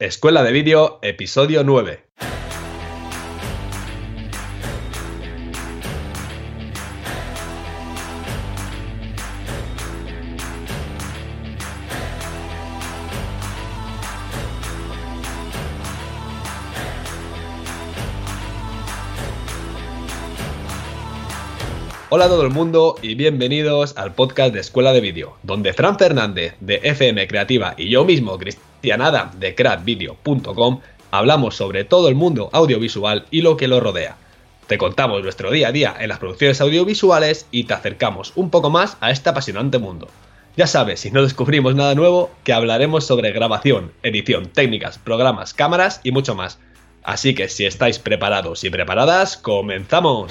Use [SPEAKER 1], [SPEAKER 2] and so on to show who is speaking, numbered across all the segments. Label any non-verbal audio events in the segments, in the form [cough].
[SPEAKER 1] Escuela de Vídeo, episodio 9. Hola a todo el mundo y bienvenidos al podcast de Escuela de Vídeo, donde Fran Fernández de FM Creativa y yo mismo, Cristian Adam de crackvideo.com, hablamos sobre todo el mundo audiovisual y lo que lo rodea. Te contamos nuestro día a día en las producciones audiovisuales y te acercamos un poco más a este apasionante mundo. Ya sabes, si no descubrimos nada nuevo, que hablaremos sobre grabación, edición, técnicas, programas, cámaras y mucho más. Así que si estáis preparados y preparadas, comenzamos.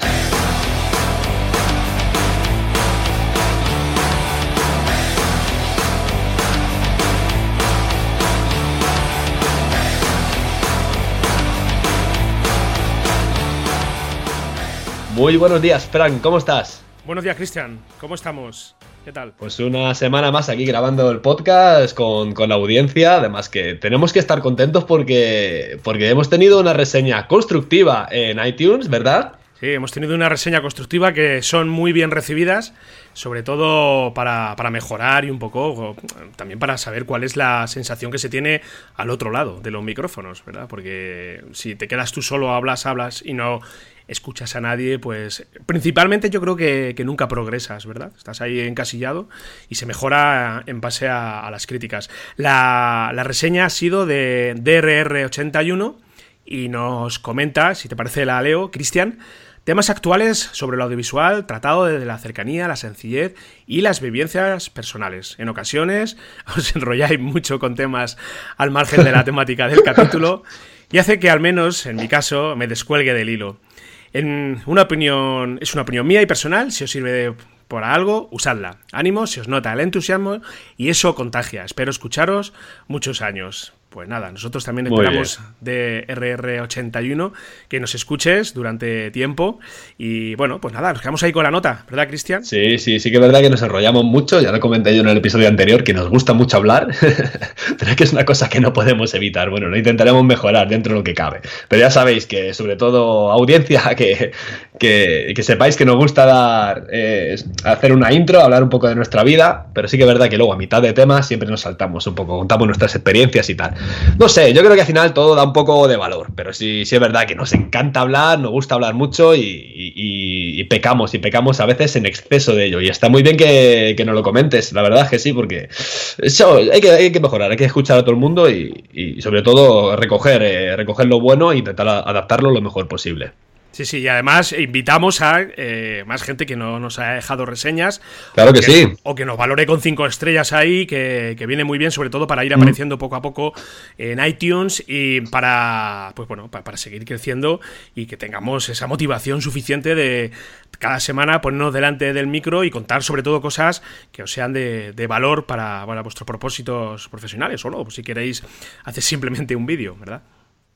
[SPEAKER 1] Muy buenos días, Frank, ¿cómo estás?
[SPEAKER 2] Buenos días, Cristian, ¿cómo estamos? ¿Qué tal?
[SPEAKER 1] Pues una semana más aquí grabando el podcast con, la audiencia. Además que tenemos que estar contentos porque, porque hemos tenido una reseña constructiva en iTunes, ¿verdad?
[SPEAKER 2] Sí, hemos tenido una reseña constructiva que son muy bien recibidas, sobre todo para, para, mejorar y un poco también para saber cuál es la sensación que se tiene al otro lado de los micrófonos, ¿verdad? Porque si te quedas tú solo, hablas, hablas y no escuchas a nadie, pues principalmente yo creo que, nunca progresas, ¿verdad? Estás ahí encasillado y se mejora en base a, las críticas. La, reseña ha sido de DRR81 y nos comenta, si te parece la leo, Cristian, temas actuales sobre el audiovisual tratado desde la cercanía, la sencillez y las vivencias personales. En ocasiones [laughs] os enrolláis mucho con temas al margen de la temática del capítulo [laughs] y hace que al menos, en mi caso, me descuelgue del hilo. En una opinión, es una opinión mía y personal, si os sirve por algo, usadla. Ánimo, si os nota el entusiasmo y eso contagia. Espero escucharos muchos años. Pues nada, nosotros también esperamos de RR81 que nos escuches durante tiempo. Y bueno, pues nada, nos quedamos ahí con la nota, ¿verdad, Cristian?
[SPEAKER 1] Sí, sí, sí que es verdad que nos enrollamos mucho. Ya lo comenté yo en el episodio anterior que nos gusta mucho hablar, [laughs] pero es que es una cosa que no podemos evitar. Bueno, lo intentaremos mejorar dentro de lo que cabe. Pero ya sabéis que, sobre todo, audiencia, [laughs] que, que, sepáis que nos gusta dar, eh, hacer una intro, hablar un poco de nuestra vida, pero sí que es verdad que luego a mitad de temas siempre nos saltamos un poco, contamos nuestras experiencias y tal. No sé, yo creo que al final todo da un poco de valor, pero sí, sí es verdad que nos encanta hablar, nos gusta hablar mucho y, pecamos, y pecamos a veces en exceso de ello. Y está muy bien que, nos lo comentes, la verdad es que sí, porque eso hay que, hay que mejorar, hay que escuchar a todo el mundo y, sobre todo recoger, eh, recoger lo bueno e intentar adaptarlo lo mejor posible.
[SPEAKER 2] Sí, sí, y además invitamos a eh, más gente que no nos ha dejado reseñas.
[SPEAKER 1] Claro que, sí.
[SPEAKER 2] O que nos valore con cinco estrellas ahí, que, viene muy bien, sobre todo para ir apareciendo poco a poco en iTunes y para, pues bueno, para, seguir creciendo y que tengamos esa motivación suficiente de cada semana ponernos delante del micro y contar sobre todo cosas que os sean de, valor para, para vuestros propósitos profesionales, o no, si queréis hacer simplemente un vídeo, ¿verdad?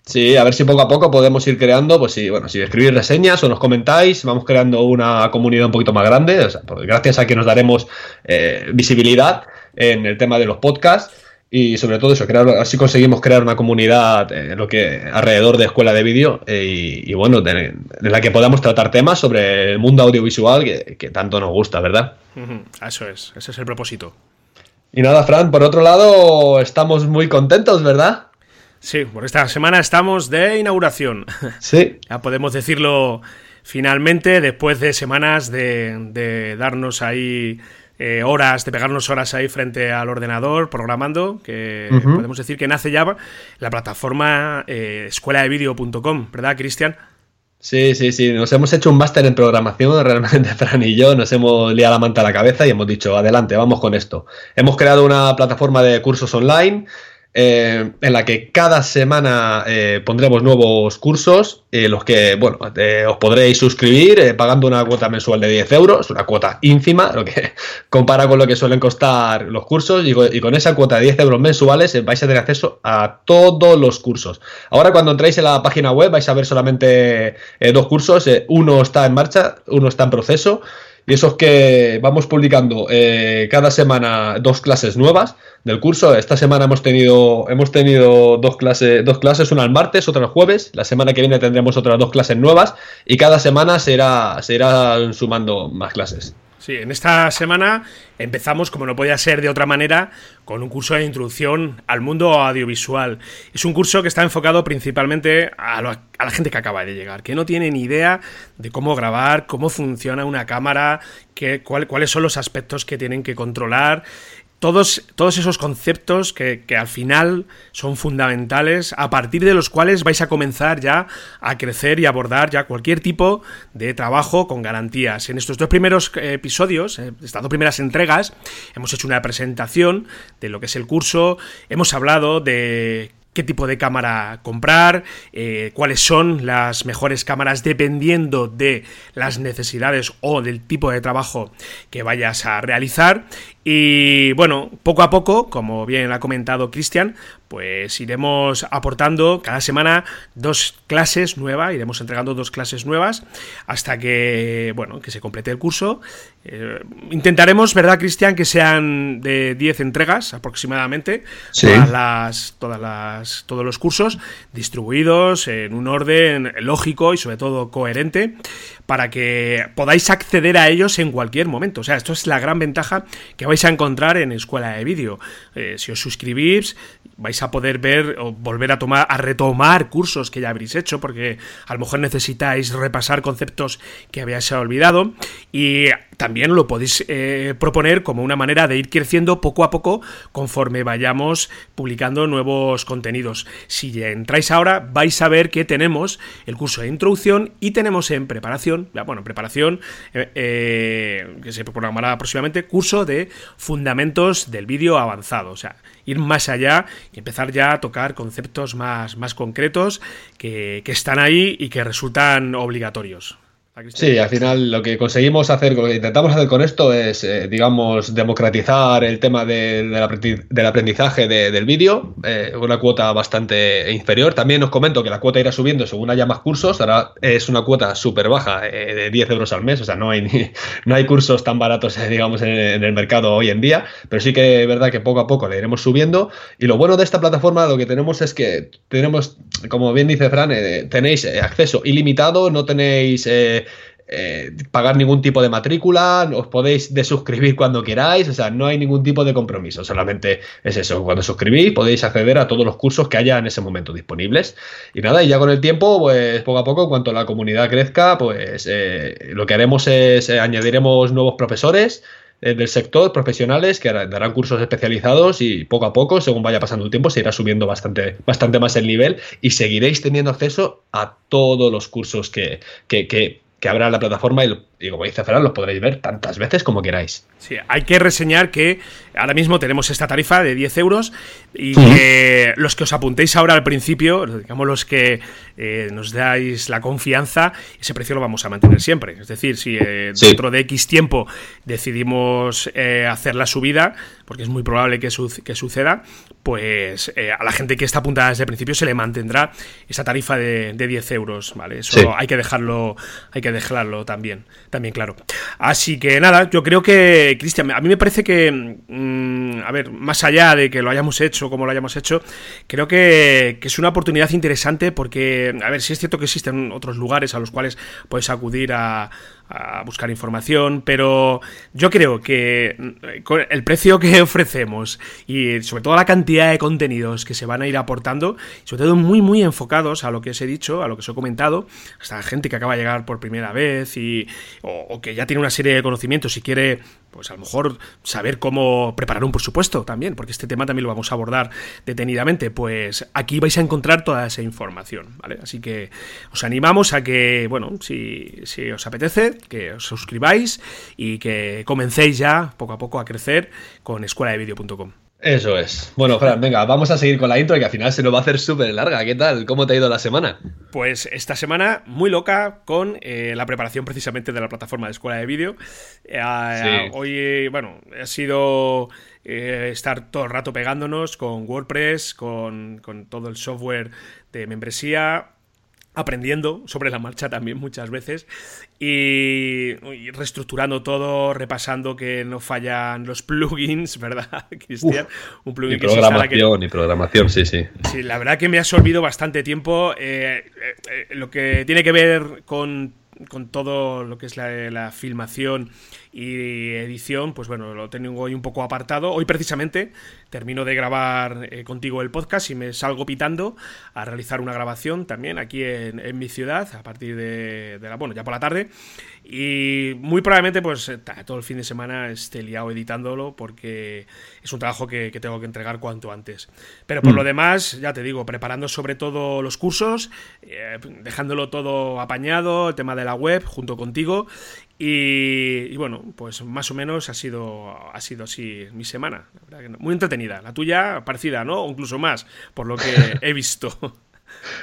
[SPEAKER 1] Sí, a ver si poco a poco podemos ir creando, pues sí, bueno, si escribís reseñas o nos comentáis, vamos creando una comunidad un poquito más grande, o sea, pues gracias a que nos daremos eh, visibilidad en el tema de los podcasts y sobre todo eso, crear, así conseguimos crear una comunidad en lo que alrededor de escuela de vídeo eh, y, bueno, de, la que podamos tratar temas sobre el mundo audiovisual que, que tanto nos gusta, ¿verdad?
[SPEAKER 2] Eso es, ese es el propósito.
[SPEAKER 1] Y nada, Fran, por otro lado, estamos muy contentos, ¿verdad?
[SPEAKER 2] Sí, por esta semana estamos de inauguración. [laughs]
[SPEAKER 1] Sí.
[SPEAKER 2] ya podemos decirlo finalmente, después de semanas de, darnos ahí eh, horas, de pegarnos horas ahí frente al ordenador programando, que podemos decir que nace ya la plataforma eh, escueladevideo.com, ¿verdad, Cristian?
[SPEAKER 1] Sí, sí, sí, nos hemos hecho un máster en programación, [laughs] realmente Fran y yo nos hemos liado la manta a la cabeza y hemos dicho, adelante, vamos con esto. Hemos creado una plataforma de cursos online eh, en la que cada semana eh, pondremos nuevos cursos, eh, los que, bueno, os podréis suscribir pagando una cuota mensual de 10 euros, una cuota ínfima, lo que [laughs] compara con lo que suelen costar los cursos, y, con esa cuota de 10 euros mensuales vais a tener acceso a todos los cursos. Ahora cuando entráis en la página web vais a ver solamente dos cursos, uno está en marcha, uno está en proceso, Y eso es que vamos publicando eh, cada semana dos clases nuevas del curso. Esta semana hemos tenido, hemos tenido dos, clases, dos clases, una el martes, otra el jueves. La semana que viene tendremos otras dos clases nuevas y cada semana se irá, se irán sumando más clases.
[SPEAKER 2] Sí, en esta semana empezamos, como no podía ser de otra manera, con un curso de introducción al mundo audiovisual. Es un curso que está enfocado principalmente a, la gente que acaba de llegar, que no tiene ni idea de cómo grabar, cómo funciona una cámara, cuáles son los aspectos que tienen que controlar todos, todos esos conceptos que, al final son fundamentales, a partir de los cuales vais a comenzar ya a crecer y abordar ya cualquier tipo de trabajo con garantías. En estos dos primeros eh, episodios, eh, estas dos primeras entregas, hemos hecho una presentación de lo que es el curso, hemos hablado de qué tipo de cámara comprar, eh, cuáles son las mejores cámaras dependiendo de las necesidades o del tipo de trabajo que vayas a realizar. Y bueno, poco a poco, como bien ha comentado Cristian, pues iremos aportando cada semana dos clases nuevas, iremos entregando dos clases nuevas hasta que, bueno, que se complete el curso. Eh, intentaremos, ¿verdad, Cristian, que sean de 10 entregas aproximadamente, todas las, todas las, todos los cursos distribuidos en un orden lógico y sobre todo coherente para que podáis acceder a ellos en cualquier momento. O sea, esto es la gran ventaja que vais a encontrar en Escuela de Vídeo. Eh, si os suscribís, vais a poder ver o volver a tomar, a retomar cursos que ya habréis hecho, porque a lo mejor necesitáis repasar conceptos que habéis olvidado. Y también lo podéis eh, proponer como una manera de ir creciendo poco a poco conforme vayamos publicando nuevos contenidos. Si entráis ahora, vais a ver que tenemos el curso de introducción y tenemos en preparación, bueno, preparación eh, eh, que se programará próximamente, curso de fundamentos del vídeo avanzado. O sea, ir más allá y empezar ya a tocar conceptos más, más concretos que están ahí y que resultan obligatorios.
[SPEAKER 1] Sí, al final lo que conseguimos hacer, lo que intentamos hacer con esto es, eh, digamos, democratizar el tema del aprendizaje del vídeo, eh, una cuota bastante inferior. También os comento que la cuota irá subiendo según haya más cursos, ahora es una cuota súper baja, eh, de 10 euros al mes, o sea, no hay, [laughs] no hay cursos tan baratos, digamos, en, en, el mercado hoy en día, pero sí que es verdad que poco a poco le iremos subiendo. Y lo bueno de esta plataforma, lo que tenemos es que tenemos, como bien dice Fran, tenéis acceso ilimitado, no tenéis eh, pagar ningún tipo de matrícula, os podéis desuscribir cuando queráis, o sea, no hay ningún tipo de compromiso, solamente es eso, cuando suscribís podéis acceder a todos los cursos que haya en ese momento disponibles. Y nada, y ya con el tiempo, pues poco a poco, en cuanto la comunidad crezca, pues eh, lo que haremos es eh, añadiremos nuevos profesores del sector, profesionales que darán cursos especializados y poco a poco, según vaya pasando el tiempo, se irá subiendo bastante, bastante más el nivel y seguiréis teniendo acceso a todos los cursos que, que, que que habrá la plataforma y, y como dice Ferran, los podréis ver tantas veces como queráis.
[SPEAKER 2] Sí, hay que reseñar que ahora mismo tenemos esta tarifa de 10 euros y que los que os apuntéis ahora al principio, digamos los que eh, nos dais la confianza, ese precio lo vamos a mantener siempre. Es decir, si eh, dentro de X tiempo decidimos eh, hacer la subida, porque es muy probable que, que suceda, pues a la gente que está apuntada desde el principio se le mantendrá esa tarifa de, 10 euros, ¿vale? Eso hay que dejarlo, hay que dejarlo también, también claro. Así que nada, yo creo que, Cristian, a mí me parece que, mm, a ver, más allá de que lo hayamos hecho como lo hayamos hecho, creo que, que es una oportunidad interesante porque a ver, si es cierto que existen otros lugares a los cuales puedes acudir a, a buscar información, pero yo creo que mm, con el precio que [laughs] ofrecemos y sobre todo la cantidad de contenidos que se van a ir aportando, sobre todo muy muy enfocados a lo que os he dicho, a lo que os he comentado, hasta gente que acaba de llegar por primera vez y o, que ya tiene una serie de conocimientos y quiere pues a lo mejor saber cómo preparar un presupuesto también, porque este tema también lo vamos a abordar detenidamente, pues aquí vais a encontrar toda esa información, ¿vale? Así que os animamos a que, bueno, si, si os apetece, que os suscribáis y que comencéis ya poco a poco a crecer con escueladevideo.com.
[SPEAKER 1] Eso es. Bueno, Fran, venga, vamos a seguir con la intro que al final se nos va a hacer súper larga. ¿Qué tal? ¿Cómo te ha ido la semana?
[SPEAKER 2] Pues esta semana muy loca con eh, la preparación precisamente de la plataforma de escuela de vídeo. Eh, hoy, bueno, ha sido eh, estar todo el rato pegándonos con WordPress, con, con todo el software de membresía, aprendiendo sobre la marcha también muchas veces y, reestructurando todo, repasando que no fallan los plugins, [laughs] ¿verdad, Cristian?
[SPEAKER 1] Un plugin y que programación, y programación, sí, sí.
[SPEAKER 2] Sí, la verdad que me ha absorbido bastante tiempo. Eh, eh, eh, lo que tiene que ver con con todo lo que es la, filmación y edición, pues bueno, lo tengo hoy un poco apartado. Hoy precisamente termino de grabar eh, contigo el podcast y me salgo pitando a realizar una grabación también aquí en, mi ciudad a partir de, la, bueno, ya por la tarde. Y muy probablemente pues eh, todo el fin de semana esté liado editándolo porque es un trabajo que, tengo que entregar cuanto antes. Pero por lo mm. demás, ya te digo, preparando sobre todo los cursos, eh, dejándolo todo apañado, el tema de la web junto contigo y, bueno, pues más o menos ha sido, ha sido así mi semana. Muy entretenida. La tuya parecida, ¿no? O incluso más, por lo que [laughs] he visto.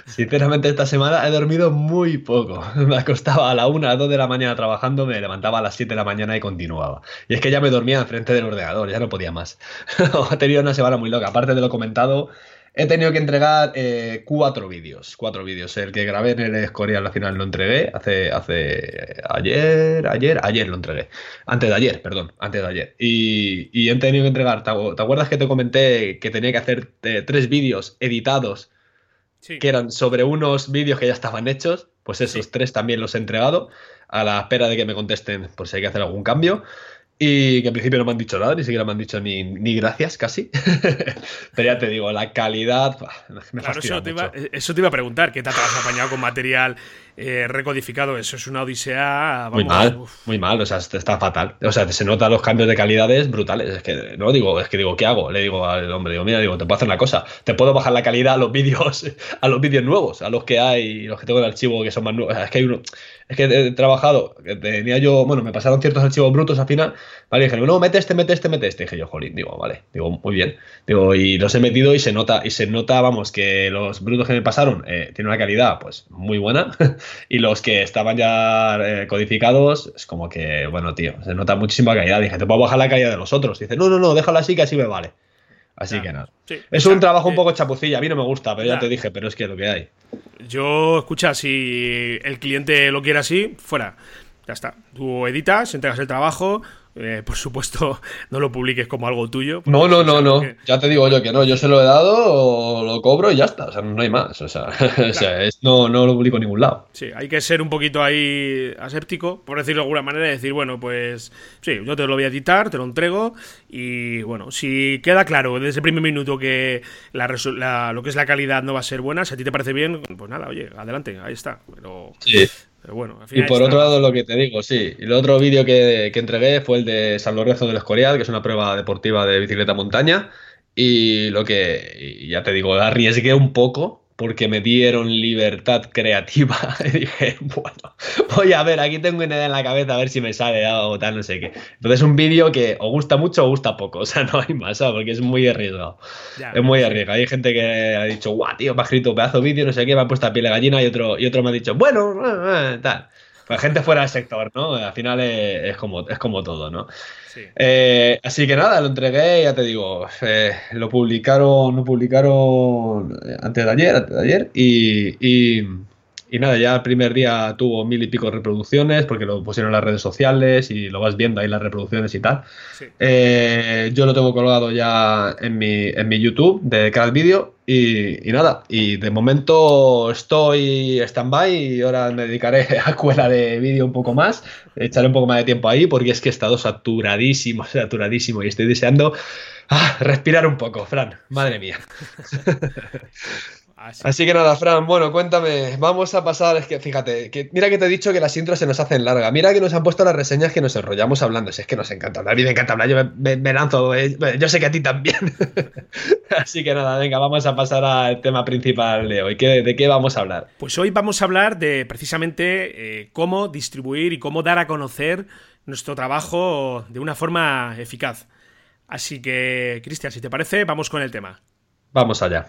[SPEAKER 1] Sinceramente, esta semana he dormido muy poco. [laughs] Me acostaba a la 1, a las 2 de la mañana trabajando, me levantaba a las 7 de la mañana y continuaba. Y es que ya me dormía enfrente del ordenador, ya no podía más. [laughs] he tenido una semana muy loca. Aparte de lo comentado, He tenido que entregar eh, cuatro vídeos. Cuatro vídeos. El que grabé en el Escorial al final lo entregué. Hace, hace ayer, ayer, ayer lo entregué. Antes de ayer, perdón. Antes de ayer. Y, y he tenido que entregar. ¿Te, acuerdas que te comenté que tenía que hacer eh, tres vídeos editados? Que eran sobre unos vídeos que ya estaban hechos. Pues esos tres también los he entregado. A la espera de que me contesten por si hay que hacer algún cambio. Y que al principio no me han dicho nada, ni siquiera me han dicho ni, ni gracias casi. [laughs] Pero ya te digo, la calidad
[SPEAKER 2] me claro, eso te, iba, eso te, iba, a preguntar, ¿qué te has apañado con material eh, recodificado? Eso es una odisea.
[SPEAKER 1] muy mal, muy mal, o sea, está fatal. O sea, se notan los cambios de calidades brutales. Es que, no digo, es que digo, ¿qué hago? Le digo al hombre, digo, mira, digo, te puedo hacer una cosa, te puedo bajar la calidad a los vídeos, [laughs] a los vídeos nuevos, a los que hay, los que tengo en el archivo que son más nuevos. Es que hay uno, es que he trabajado, tenía yo, bueno, me pasaron ciertos archivos brutos al final, ¿vale? Y dije, no, mete este, mete este, mete este. Y dije yo, jolín, digo, vale, digo, muy bien. Digo, y los he metido y se nota, y se nota, vamos, que los brutos que me pasaron eh, tienen una calidad, pues, muy buena. [laughs] y los que estaban ya eh, codificados, es como que, bueno, tío, se nota muchísima calidad. Dije, te puedo bajar la calidad de los otros. Dice, no, no, no, déjalo así que así me vale. Así que nada. es un trabajo un poco chapucilla, a mí no me gusta, pero ya te dije, pero es que lo que hay.
[SPEAKER 2] Yo, escucha, si el cliente lo quiere así, fuera. Ya está. Tú editas, entregas el trabao, eh, por supuesto, [laughs] no lo publiques como algo tuyo.
[SPEAKER 1] No, no, no, no. Ya te digo yo que no. Yo se lo he dado, lo cobro y ya está. O sea, no hay más. O sea, [laughs] no, no, lo publico en ningún lado.
[SPEAKER 2] Sí, hay que ser un poquito ahí aséptico, por decirlo de alguna manera, y decir, bueno, pues sí, yo te lo voy a editar, te lo entrego. Y bueno, si queda claro desde el primer minuto que la, lo que es la calidad no va a ser buena, si a ti te parece bien, pues nada, oye, adelante, ahí está. Pero.
[SPEAKER 1] Sí bueno, y por otro lado, lo que te digo, sí. Y el otro vídeo que, que, entregué fue el de San Lorenzo del Escorial, que es una prueba deportiva de bicicleta montaña. Y lo que, ya te digo, arriesgué un poco porque me dieron libertad creativa. [laughs] y dije, bueno, voy a ver, aquí tengo una idea en la cabeza a ver si me sale o tal, no sé qué. Entonces, un vídeo que o gusta mucho o gusta poco, [laughs] o sea, no hay más, porque es muy arriesgado. es muy arriesgado. Hay gente que ha dicho, guau, tío, me ha escrito pedazo de vídeo, no sé qué, me ha puesto a piel de gallina, y otro, y otro me ha dicho, bueno, eh, eh, tal. Pues gente fuera del sector, ¿no? Al final es, como, es como todo, ¿no? Eh, así que nada, lo entregué, ya te digo, eh, lo publicaron, lo publicaron antes de ayer, antes de ayer, y, y nada, ya el primer día tuvo mil y pico reproducciones porque lo pusieron en las redes sociales y lo vas viendo ahí las reproducciones y tal. Eh, yo lo tengo colgado ya en mi, en mi YouTube de cada vídeo y, nada, y de momento estoy stand-by y ahora me dedicaré [laughs] a escuela de vídeo un poco más, echaré un poco más de tiempo ahí porque es que he estado saturadísimo, [laughs] saturadísimo y estoy deseando ah, respirar un poco, Fran, madre mía. [laughs] Así. que nada, Fran, bueno, cuéntame, vamos a pasar, es que fíjate, que mira que te he dicho que las intros se nos hacen largas, mira que nos han puesto las reseñas que nos enrollamos hablando, si es que nos encanta hablar, a mí me encanta hablar, yo me, lanzo, eh, yo sé que a ti también. [laughs] Así que nada, venga, vamos a pasar al tema principal de hoy, ¿de qué vamos a hablar?
[SPEAKER 2] Pues hoy vamos a hablar de precisamente eh, cómo distribuir y cómo dar a conocer nuestro trabajo de una forma eficaz. Así que, Cristian, si te parece, vamos con el tema.
[SPEAKER 1] Vamos allá.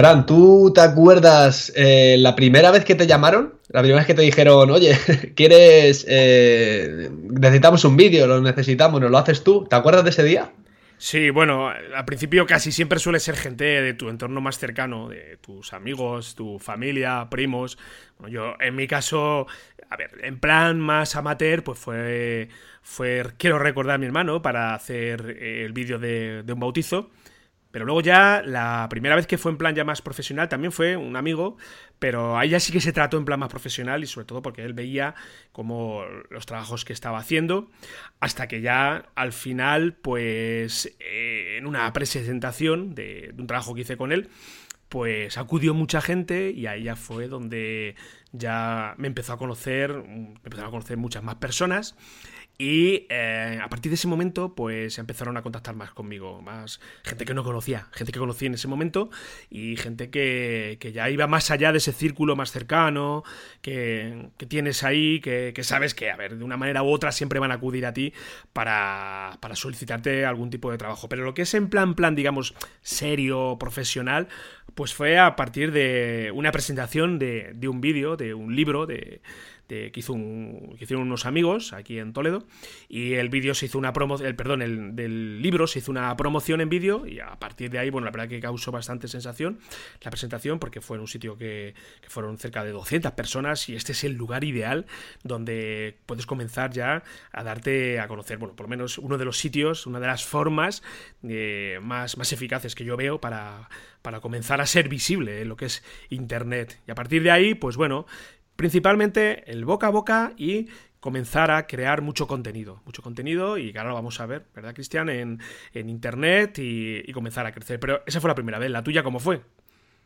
[SPEAKER 1] Fran, ¿tú te acuerdas eh, la primera vez que te llamaron? La primera vez que te dijeron, oye, [laughs] ¿quieres... Eh, necesitamos un vídeo, lo necesitamos, ¿nos lo haces tú? ¿Te acuerdas de ese día?
[SPEAKER 2] Sí, bueno, al principio casi siempre suele ser gente de tu entorno más cercano, de tus amigos, tu familia, primos. Bueno, yo, en mi caso, a ver, en plan más amateur, pues fue, fue quiero recordar a mi hermano para hacer el vídeo de, de un bautizo. Pero luego ya, la primera vez que fue en plan ya más profesional, también fue un amigo, pero ahí ya sí que se trató en plan más profesional y sobre todo porque él veía como los trabajos que estaba haciendo, hasta que ya al final, pues eh, en una presentación de, un trabajo que hice con él, pues acudió mucha gente y ahí ya fue donde ya me empezó a conocer, me empezaron a conocer muchas más personas y eh, a partir de ese momento, pues empezaron a contactar más conmigo, más gente que no conocía, gente que conocí en ese momento y gente que, que ya iba más allá de ese círculo más cercano que, que tienes ahí, que, que, sabes que, a ver, de una manera u otra siempre van a acudir a ti para, para solicitarte algún tipo de trabajo. Pero lo que es en plan, plan, digamos, serio, profesional, pues fue a partir de una presentación de, de un vídeo, de un libro, de, de, que, hizo un, hicieron unos amigos aquí en Toledo y el vídeo se hizo una promoción, el, perdón, el del libro se hizo una promoción en vídeo y a partir de ahí, bueno, la verdad que causó bastante sensación la presentación porque fue en un sitio que, fueron cerca de 200 personas y este es el lugar ideal donde puedes comenzar ya a darte a conocer, bueno, por lo menos uno de los sitios, una de las formas eh, más, más eficaces que yo veo para, para comenzar a ser visible en lo que es Internet. Y a partir de ahí, pues bueno, principalmente el boca a boca y comenzar a crear mucho contenido, mucho contenido y ahora lo vamos a ver, ¿verdad, Cristian? En, en Internet y, comenzar a crecer. Pero esa fue la primera vez, ¿la tuya cómo fue?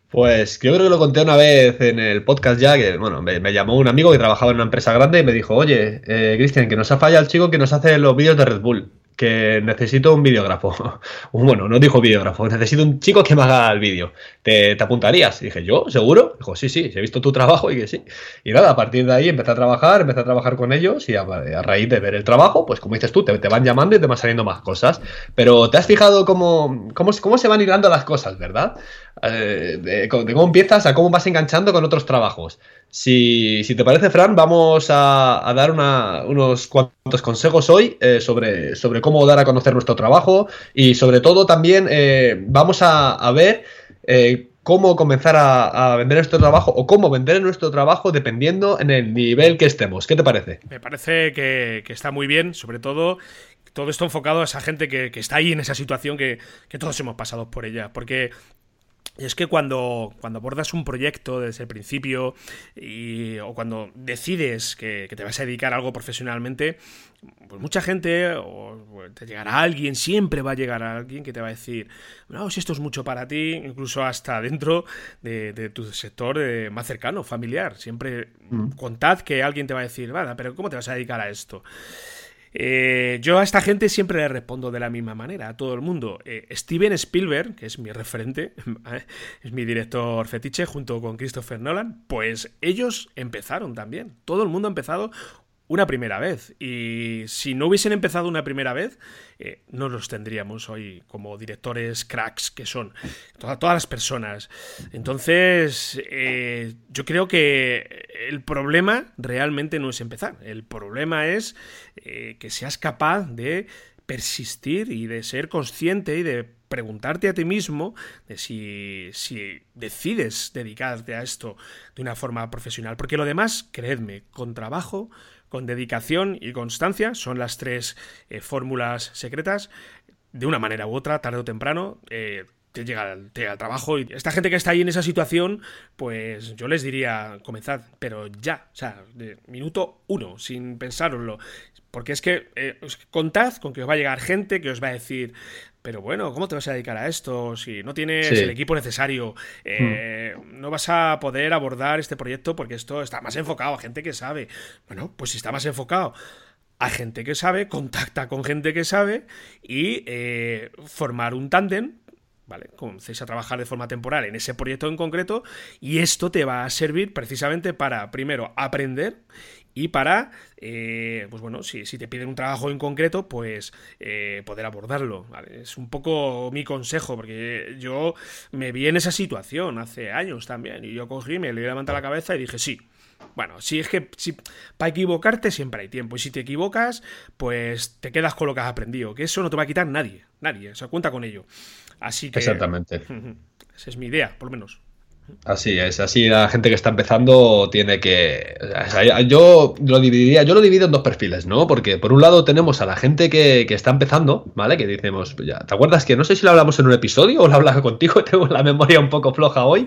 [SPEAKER 1] Pues yo creo que lo conté una vez en el podcast ya, que bueno, me, me llamó un amigo que trabajaba en una empresa grande y me dijo, oye, eh, Cristian, que nos ha fallado el chico que nos hace los vídeos de Red Bull que necesito un videógrafo. [laughs] Bueno, no dijo videógrafo, necesito un chico que me haga el vídeo. ¿Te, ¿Te, apuntarías? Y dije, ¿yo? ¿Seguro? Dijo, sí, sí, he visto tu trabajo y que sí. Y nada, a partir de ahí empecé a trabajar, empecé a trabajar con ellos y a, raíz de ver el trabajo, pues como dices tú, te, van llamando y te van saliendo más cosas. Pero te has fijado cómo, cómo, cómo se van hilando las cosas, ¿verdad? Eh, de, cómo empiezas a cómo vas enganchando con otros trabajos. Si, te parece, Fran, vamos a, dar unos cuantos consejos hoy eh, sobre, cómo dar a conocer nuestro trabajo y sobre todo también eh, vamos a, ver eh, cómo comenzar a, vender nuestro trabajo o cómo vender nuestro trabajo dependiendo en el nivel que estemos. ¿Qué te parece?
[SPEAKER 2] Me parece que, está muy bien, sobre todo todo esto enfocado a esa gente que, que está ahí en esa situación que, que todos hemos pasado por ella. Porque y es que cuando, cuando abordas un proyecto desde el principio y, o cuando decides que, que, te vas a dedicar a algo profesionalmente, pues mucha gente, o te llegará alguien, siempre va a llegar a alguien que te va a decir, no, si esto es mucho para ti, incluso hasta dentro de, de tu sector eh, más cercano, familiar. Siempre mm. contad que alguien te va a decir, vale, pero ¿cómo te vas a dedicar a esto? Eh, yo a esta gente siempre le respondo de la misma manera, a todo el mundo. Eh, Steven Spielberg, que es mi referente, [laughs] es mi director fetiche, junto con Christopher Nolan, pues ellos empezaron también. Todo el mundo ha empezado una primera vez. Y si no hubiesen empezado una primera vez, eh, no los tendríamos hoy como directores cracks que son toda, todas las personas. Entonces, eh, yo creo que el problema realmente no es empezar. El problema es eh, que seas capaz de persistir y de ser consciente y de preguntarte a ti mismo de si, si, decides dedicarte a esto de una forma profesional. Porque lo demás, creedme, con trabajo, con dedicación y constancia, son las tres eh, fórmulas secretas, de una manera u otra, tarde o temprano, eh, te llega, te llega el trabajo y esta gente que está ahí en esa situación, pues yo les diría, comenzad, pero ya, o sea, de minuto uno, sin pensároslo. Porque es que eh, contad con que os va a llegar gente que os va a decir, pero bueno, ¿cómo te vas a dedicar a esto? Si no tienes sí. el equipo necesario, eh, no vas a poder abordar este proyecto porque esto está más enfocado a gente que sabe. Bueno, pues si está más enfocado a gente que sabe, contacta con gente que sabe y eh, formar un tándem ¿vale? Comencéis a trabajar de forma temporal en ese proyecto en concreto y esto te va a servir precisamente para, primero, aprender y para, eh, pues bueno, si, si, te piden un trabajo en concreto, pues eh, poder abordarlo. Es un poco mi consejo, porque yo me vi en esa situación hace años también, y yo cogí, me le levanté la cabeza y dije, sí, bueno, si es que si, para equivocarte siempre hay tiempo. Y si te equivocas, pues te quedas con lo que has aprendido. Que eso no te va a quitar nadie. Nadie. O sea, cuenta con ello. Así que.
[SPEAKER 1] Exactamente. [laughs]
[SPEAKER 2] Esa es mi idea, por lo menos.
[SPEAKER 1] Así es, así la gente que está empezando tiene que. yo lo dividiría, yo lo divido en dos perfiles, ¿no? Porque por un lado tenemos a la gente que, que está empezando, ¿vale? Que decimos, pues ya, ¿te acuerdas que no sé si lo hablamos en un episodio o lo hablaba contigo? [laughs] Tengo la memoria un poco floja hoy,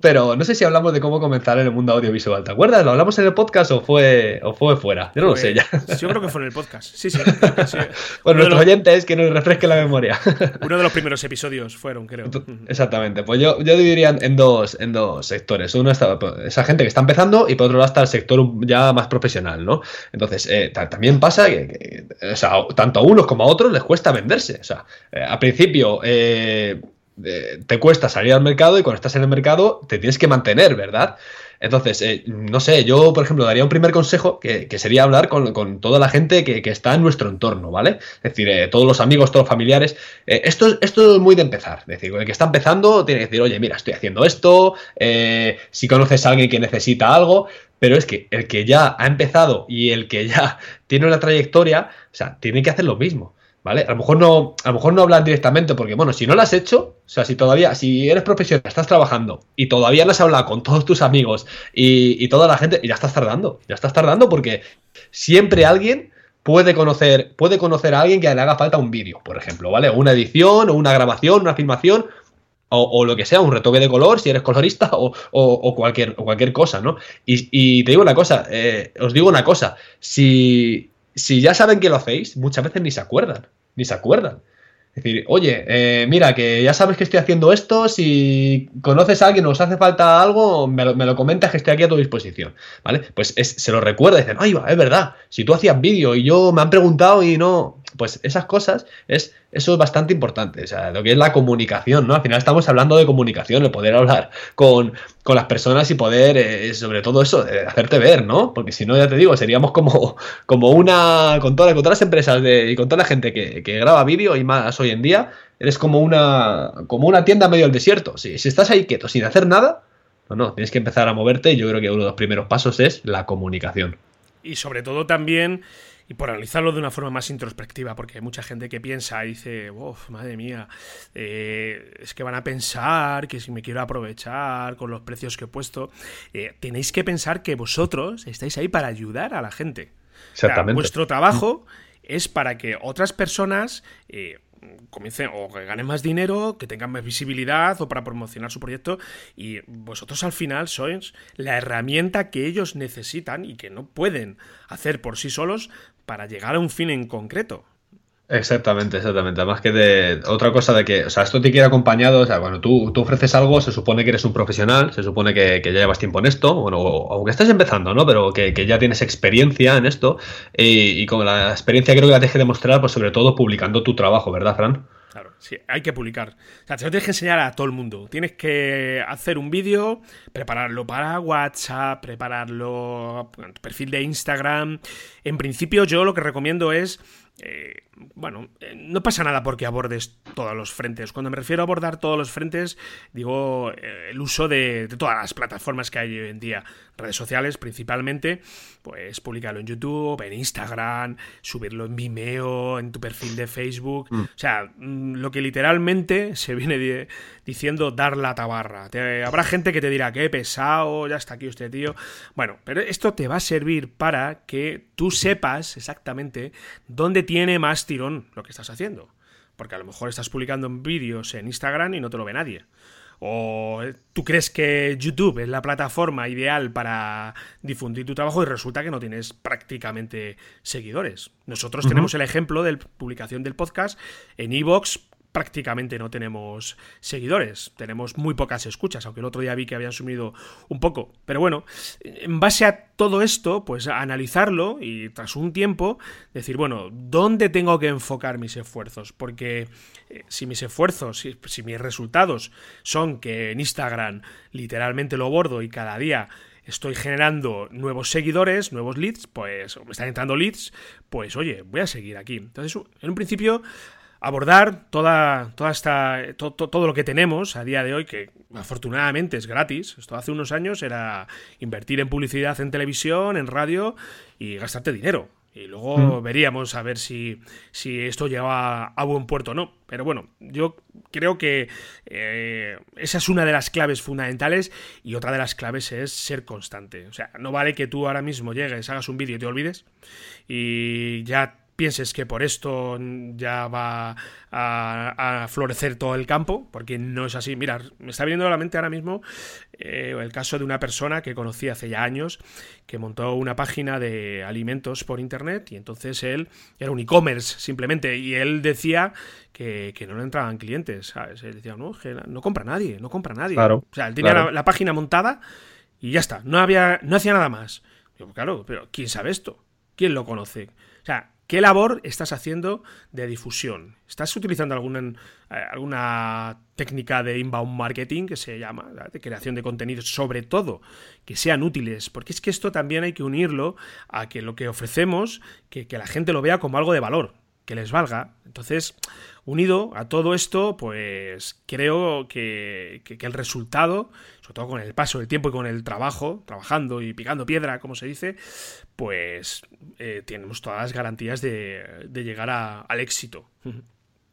[SPEAKER 1] pero no sé si hablamos de cómo comenzar en el mundo audiovisual. ¿Te acuerdas? ¿Lo hablamos en el podcast o fue, o fue fuera? Yo no lo sé ya.
[SPEAKER 2] Yo creo que fue en el podcast. Sí, sí. [laughs]
[SPEAKER 1] bueno, nuestros oyentes que nos refresque la memoria.
[SPEAKER 2] Uno de los primeros episodios fueron, creo.
[SPEAKER 1] Exactamente. Pues yo, yo dividiría en dos, en dos sectores. Uno está esa gente que está empezando y por otro lado está el sector ya más profesional, ¿no? Entonces, eh, también pasa que, o sea, tanto a unos como a otros les cuesta venderse. O sea, eh, al principio. Eh, te cuesta salir al mercado y cuando estás en el mercado te tienes que mantener, ¿verdad? Entonces, eh, no sé, yo, por ejemplo, daría un primer consejo que, sería hablar con, toda la gente que, está en nuestro entorno, ¿vale? Es decir, eh, todos los amigos, todos los familiares. Eh, esto, esto es muy de empezar. Es decir, el que está empezando tiene que decir, oye, mira, estoy haciendo esto, si conoces a alguien que necesita algo, pero es que el que ya ha empezado y el que ya [laughs] tiene una trayectoria, o sea, tiene que hacer lo mismo. ¿Vale? A lo mejor no, a lo mejor no hablan directamente, porque bueno, si no lo has hecho, o sea, si todavía, si eres profesional, estás trabajando y todavía no has hablado con todos tus amigos y, toda la gente, ya estás tardando, ya estás tardando porque siempre alguien puede conocer, puede conocer a alguien que le haga falta un vídeo, por ejemplo, ¿vale? Una edición, o una grabación, una filmación, o, lo que sea, un retoque de color, si eres colorista, o, cualquier, cualquier cosa, ¿no? Y, te digo una cosa, eh, os digo una cosa, si, si ya saben que lo hacéis, muchas veces ni se acuerdan, ni se acuerdan. Es decir, oye, eh, mira, que ya sabes que estoy haciendo esto, si conoces a alguien o os hace falta algo, me lo, comentas que estoy aquí a tu disposición, ¿vale? Pues se lo recuerda dicen, ay, va, es verdad, si tú hacías vídeo y yo me han preguntado y no, pues esas cosas, es, eso es bastante importante. O sea, lo que es la comunicación, ¿no? Al final estamos hablando de comunicación, de poder hablar con, las personas y poder, eh, sobre todo eso, hacerte ver, ¿no? Porque si no, ya te digo, seríamos como, como una, con, todas, con todas las empresas de, y con toda la gente que, graba vídeo y más hoy en día, eres como una, como una tienda medio del desierto. Si, si estás ahí quieto, sin hacer nada, no, no, tienes que empezar a moverte y yo creo que uno de los primeros pasos es la comunicación.
[SPEAKER 2] Y sobre todo también y por analizarlo de una forma más introspectiva, porque hay mucha gente que piensa y dice, madre mía, eh, es que van a pensar que si me quiero aprovechar con los precios que he puesto, eh, tenéis que pensar que vosotros estáis ahí para ayudar a la gente.
[SPEAKER 1] Exactamente.
[SPEAKER 2] vuestro trabajo es para que otras personas eh, comiencen o que ganen más dinero, que tengan más visibilidad o para promocionar su proyecto y vosotros al final sois la herramienta que ellos necesitan y que no pueden hacer por sí solos para llegar a un fin en concreto.
[SPEAKER 1] Exactamente, exactamente. Además que de otra cosa de que, o sea, esto te quiere acompañado, o sea, cuando tú, tú ofreces algo, se supone que eres un profesional, se supone que, ya llevas tiempo en esto, bueno, aunque estés empezando, ¿no? Pero que, ya tienes experiencia en esto y, con la experiencia creo que la tienes que demostrar, pues sobre todo publicando tu trabajo, ¿verdad, Fran?
[SPEAKER 2] Sí, hay que publicar. O sea, te lo tienes que enseñar a todo el mundo. Tienes que hacer un vídeo, prepararlo para WhatsApp, prepararlo para tu perfil de Instagram. En principio, yo lo que recomiendo es eh, bueno, eh, no pasa nada porque abordes todos los frentes. Cuando me refiero a abordar todos los frentes, digo eh, el uso de, todas las plataformas que hay hoy en día, redes sociales principalmente, pues publicarlo en YouTube, en Instagram, subirlo en Vimeo, en tu perfil de Facebook. Mm. O sea, mm, lo que literalmente se viene diciendo dar la tabarra. habrá gente que te dirá que pesado, ya está aquí usted, tío. Bueno, pero esto te va a servir para que tú sepas exactamente dónde tiene más tirón lo que estás haciendo. Porque a lo mejor estás publicando vídeos en Instagram y no te lo ve nadie. O tú crees que YouTube es la plataforma ideal para difundir tu trabajo y resulta que no tienes prácticamente seguidores. Nosotros tenemos el ejemplo de publicación del podcast en Evox prácticamente no tenemos seguidores, tenemos muy pocas escuchas, aunque el otro día vi que habían subido un poco. Pero bueno, en base a todo esto, pues analizarlo y tras un tiempo decir, bueno, ¿dónde tengo que enfocar mis esfuerzos? Porque eh, si mis esfuerzos, si, si mis resultados son que en Instagram literalmente lo bordo y cada día estoy generando nuevos seguidores, nuevos leads, pues me están entrando leads, pues oye, voy a seguir aquí. Entonces, en un principio, abordar toda, toda esta, todo lo que tenemos a día de hoy, que afortunadamente es gratis. Esto hace unos años era invertir en publicidad en televisión, en radio y gastarte dinero. Y luego mm. veríamos a ver si, si esto llegaba a buen puerto o no. Pero bueno, yo creo que eh, esa es una de las claves fundamentales y otra de las claves es ser constante. O sea, no vale que tú ahora mismo llegues, hagas un vídeo y te olvides y ya pienses que por esto ya va a, florecer todo el campo, porque no es así. Mira, me está viniendo a la mente ahora mismo eh, el caso de una persona que conocí hace ya años, que montó una página de alimentos por internet y entonces él era un e-commerce simplemente y él decía que, no le entraban clientes, ¿sabes? Él decía, no, no compra nadie, no compra nadie.
[SPEAKER 1] Claro,
[SPEAKER 2] o sea, él tenía la, la, página montada y ya está, no, había, no hacía nada más. Digo, claro, pero ¿quién sabe esto? ¿Quién lo conoce? O sea, ¿Qué labor estás haciendo de difusión? ¿Estás utilizando alguna, eh, alguna técnica de inbound marketing que se llama, de creación de contenidos, sobre todo que sean útiles? Porque es que esto también hay que unirlo a que lo que ofrecemos, que, que la gente lo vea como algo de valor, que les valga. Entonces, unido a todo esto, pues creo que, el resultado, sobre todo con el paso del tiempo y con el trabajo, trabajando y picando piedra, como se dice, pues eh, tenemos todas las garantías de, llegar al éxito.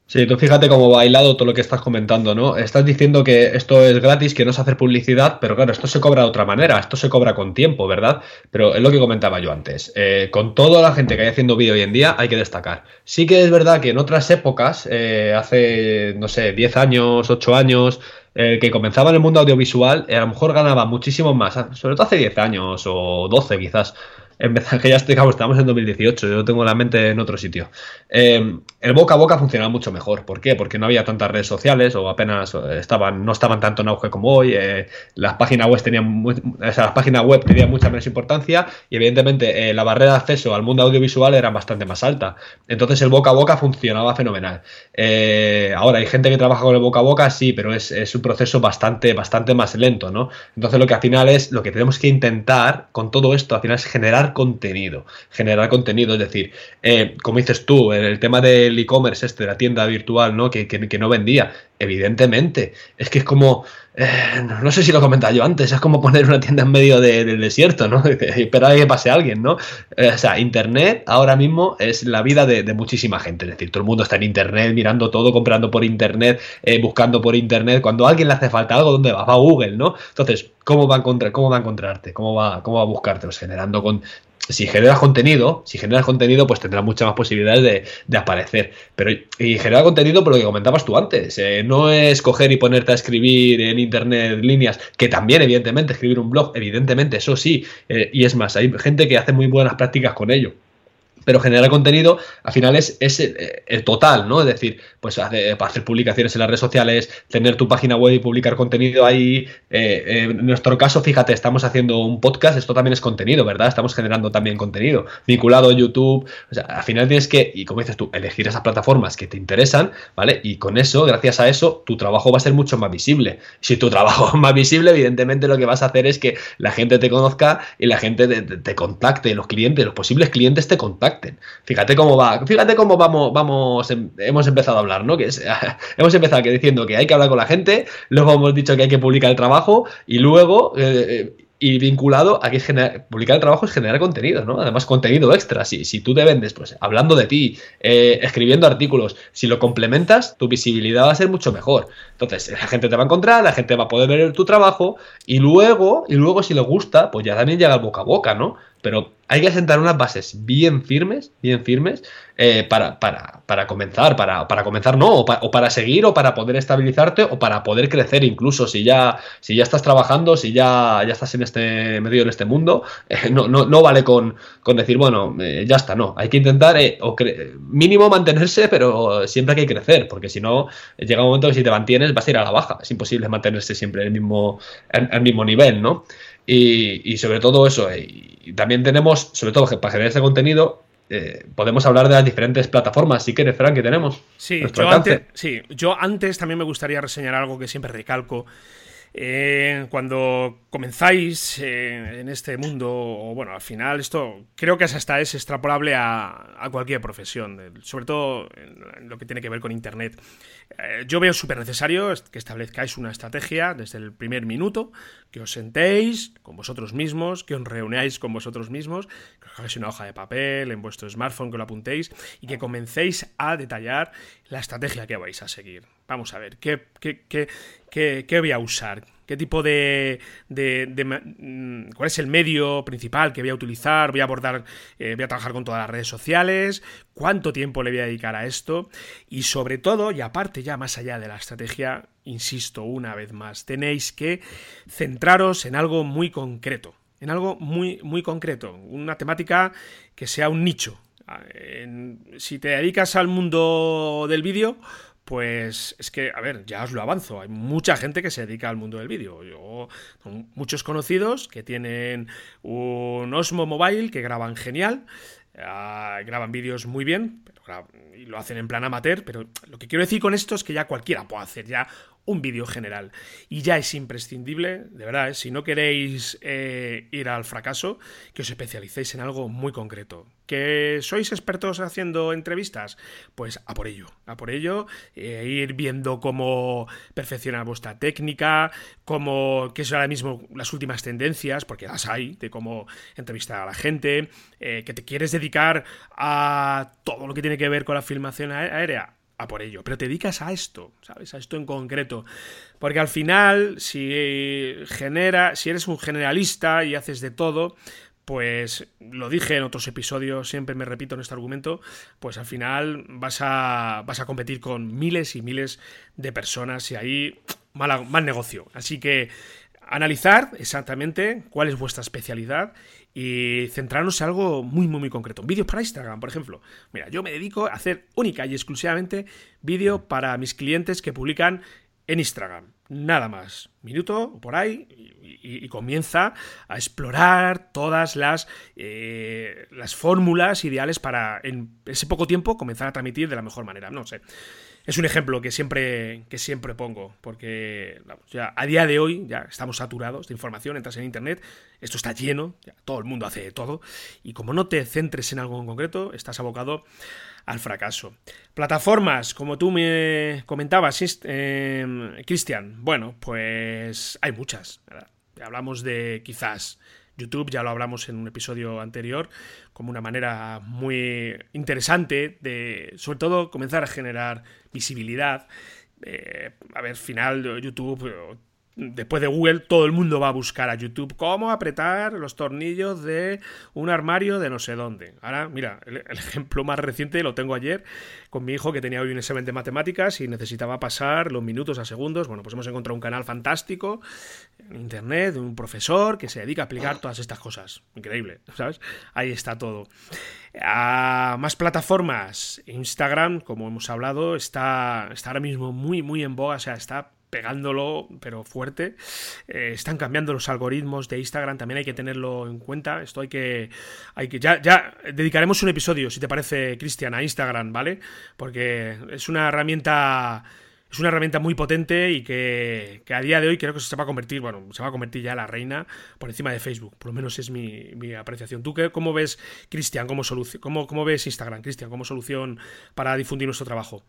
[SPEAKER 1] Sí, tú fíjate cómo bailado todo lo que estás comentando, ¿no? Estás diciendo que esto es gratis, que no es hacer publicidad, pero claro, esto se cobra de otra manera, esto se cobra con tiempo, ¿verdad? Pero es lo que comentaba yo antes. Eh, con toda la gente que hay haciendo vídeo hoy en día, hay que destacar. Sí que es verdad que en otras épocas, eh, hace, no sé, 10 años, 8 años, eh, que comenzaba en el mundo audiovisual, a lo mejor ganaba muchísimo más, sobre todo hace 10 años o 12 quizás empezar, [laughs] que ya estamos en 2018, yo tengo la mente en otro sitio. Eh, el boca a boca funcionaba mucho mejor. ¿Por qué? Porque no había tantas redes sociales o apenas estaban, no estaban tanto en auge como hoy. Eh, las páginas web tenían, las páginas web tenían mucha menos importancia y evidentemente eh, la barrera de acceso al mundo audiovisual era bastante más alta. Entonces el boca a boca funcionaba fenomenal. ahora hay gente que trabaja con el boca a boca, sí, pero es, es un proceso bastante, bastante más lento, ¿no? Entonces lo que al final es, lo que tenemos que intentar con todo esto, al final es generar contenido. Generar contenido, es decir, eh, como dices tú, el tema del e-commerce, este, de la tienda virtual, ¿no? Que, que, no vendía, evidentemente. Es que es como, eh, no sé si lo comentaba yo antes, es como poner una tienda en medio del desierto, ¿no? [laughs] Esperar a que pase alguien, ¿no? Eh, o sea, Internet ahora mismo es la vida de, muchísima gente, es decir, todo el mundo está en Internet, mirando todo, comprando por Internet, buscando por Internet. Cuando a alguien le hace falta algo, ¿dónde va? Va a Google, ¿no? Entonces, ¿cómo va a, encontrar, cómo va a encontrarte? ¿Cómo va, cómo va a buscarte? Pues generando con si generas contenido, si generas contenido, pues tendrás muchas más posibilidades de, aparecer. Pero, y generar contenido, por lo que comentabas tú antes, eh, no es coger y ponerte a escribir en internet líneas, que también, evidentemente, escribir un blog, evidentemente, eso sí, eh, y es más, hay gente que hace muy buenas prácticas con ello pero generar contenido al final es, el total, ¿no? Es decir, pues hacer, hacer publicaciones en las redes sociales, tener tu página web y publicar contenido ahí. Eh, eh, en nuestro caso, fíjate, estamos haciendo un podcast, esto también es contenido, ¿verdad? Estamos generando también contenido vinculado a YouTube. O sea, al final tienes que, y como dices tú, elegir esas plataformas que te interesan, ¿vale? Y con eso, gracias a eso, tu trabajo va a ser mucho más visible. Si tu trabajo es más visible, evidentemente lo que vas a hacer es que la gente te conozca y la gente te, te contacte, los clientes, los posibles clientes te contacten Fíjate cómo va, fíjate cómo vamos, vamos, em, hemos empezado a hablar, ¿no? Que [laughs] hemos empezado diciendo que hay que hablar con la gente, luego hemos dicho que hay que publicar el trabajo y luego eh, y vinculado a que publicar el trabajo es generar contenido, ¿no? Además, contenido extra. Si, si tú te vendes, pues hablando de ti, eh, escribiendo artículos, si lo complementas, tu visibilidad va a ser mucho mejor. Entonces, la gente te va a encontrar, la gente va a poder ver tu trabajo y luego, y luego si le gusta, pues ya también llega boca a boca, ¿no? Pero hay que sentar unas bases bien firmes, bien firmes, eh, para, para, para, comenzar, para, para comenzar no, o, para seguir, o para poder estabilizarte, o para poder crecer incluso, si ya, si ya estás trabajando, si ya, ya estás en este medio, en este mundo, eh, no, no, no, vale con, con decir, bueno, eh, ya está, no, hay que intentar o mínimo mantenerse, pero siempre hay que crecer, porque si no, llega un momento que si te mantienes vas a ir a la baja, es imposible mantenerse siempre en el mismo, el mismo nivel, ¿no? Y, sobre todo eso, y también tenemos, sobre todo para generar ese contenido, eh, podemos hablar de las diferentes plataformas, si quieres, Frank, que tenemos.
[SPEAKER 2] Sí yo, antes, sí, yo antes también me gustaría reseñar algo que siempre recalco. Eh, cuando comenzáis eh, en este mundo, o bueno, al final esto creo que hasta es extrapolable a, cualquier profesión, sobre todo en, lo que tiene que ver con Internet. Eh, yo veo súper necesario que establezcáis una estrategia desde el primer minuto, que os sentéis con vosotros mismos, que os reunáis con vosotros mismos, que os hagáis una hoja de papel en vuestro smartphone, que lo apuntéis y que comencéis a detallar la estrategia que vais a seguir. Vamos a ver, ¿qué, qué, qué, qué voy a usar? qué tipo de, mm, cuál es el medio principal que voy a utilizar, voy a abordar, eh, voy a trabajar con todas las redes sociales, cuánto tiempo le voy a dedicar a esto y sobre todo, y aparte ya más allá de la estrategia, insisto una vez más, tenéis que centraros en algo muy concreto, en algo muy, muy concreto, una temática que sea un nicho. Ah, si te dedicas al mundo del vídeo, pues es que, a ver, ya os lo avanzo, hay mucha gente que se dedica al mundo del vídeo. Yo, muchos conocidos que tienen un Osmo Mobile que graban genial, ah, graban vídeos muy bien, y lo hacen en plan amateur, pero lo que quiero decir con esto es que ya cualquiera puede hacer ya un vídeo general. Y ya es imprescindible, de verdad, ¿eh? si no queréis eh, ir al fracaso, que os especialicéis en algo muy concreto. ¿Que sois expertos haciendo entrevistas? Pues a por ello, a por ello, eh, ir viendo cómo perfeccionar vuestra técnica, cómo, qué son ahora mismo las últimas tendencias, porque las hay, de cómo entrevistar a la gente, que te quieres dedicar a todo lo que tiene que ver con la filmación aérea a por ello. Pero te dedicas a esto, ¿sabes? A esto en concreto. Porque al final, si genera, si eres un generalista y haces de todo, pues lo dije en otros episodios, siempre me repito en este argumento, pues al final vas a, vas a competir con miles y miles de personas y ahí mal, mal negocio. Así que analizar exactamente cuál es vuestra especialidad y centrarnos en algo muy, muy, muy concreto. Vídeos para Instagram, por ejemplo. Mira, yo me dedico a hacer única y exclusivamente vídeo para mis clientes que publican en Instagram. Nada más. Minuto por ahí y, comienza a explorar todas las, eh, las fórmulas ideales para en ese poco tiempo comenzar a transmitir de la mejor manera. No sé es un ejemplo que siempre, que siempre pongo, porque ya a día de hoy ya estamos saturados de información, entras en Internet, esto está lleno, todo el mundo hace todo, y como no te centres en algo en concreto, estás abocado al fracaso. Plataformas, como tú me comentabas, eh, Cristian, bueno, pues hay muchas. Hablamos de quizás YouTube, ya lo hablamos en un episodio anterior, como una manera muy interesante de, sobre todo, comenzar a generar visibilidad. Eh, a ver, final, YouTube después de Google, todo el mundo va a buscar a YouTube cómo apretar los tornillos de un armario de no sé dónde. Ahora, mira, el, ejemplo más reciente lo tengo ayer con mi hijo que tenía hoy un examen de matemáticas y necesitaba pasar los minutos a segundos. Bueno, pues hemos encontrado un canal fantástico en internet de un profesor que se dedica a explicar todas estas cosas. Increíble, ¿sabes? Ahí está todo. A más plataformas. Instagram, como hemos hablado, está, está ahora mismo muy, muy en boga, o sea, está pegándolo, pero fuerte. Eh, están cambiando los algoritmos de Instagram, también hay que tenerlo en cuenta. Esto hay que. Hay que ya, ya dedicaremos un episodio, si te parece, Cristian, a Instagram, ¿vale? Porque es una herramienta. Es una herramienta muy potente y que, a día de hoy creo que se va a convertir, bueno, se va a convertir ya la reina por encima de Facebook. Por lo menos es mi, apreciación. ¿Tú qué, cómo ves, Cristian, cómo, cómo, cómo ves Instagram, Cristian, como solución para difundir nuestro trabajo?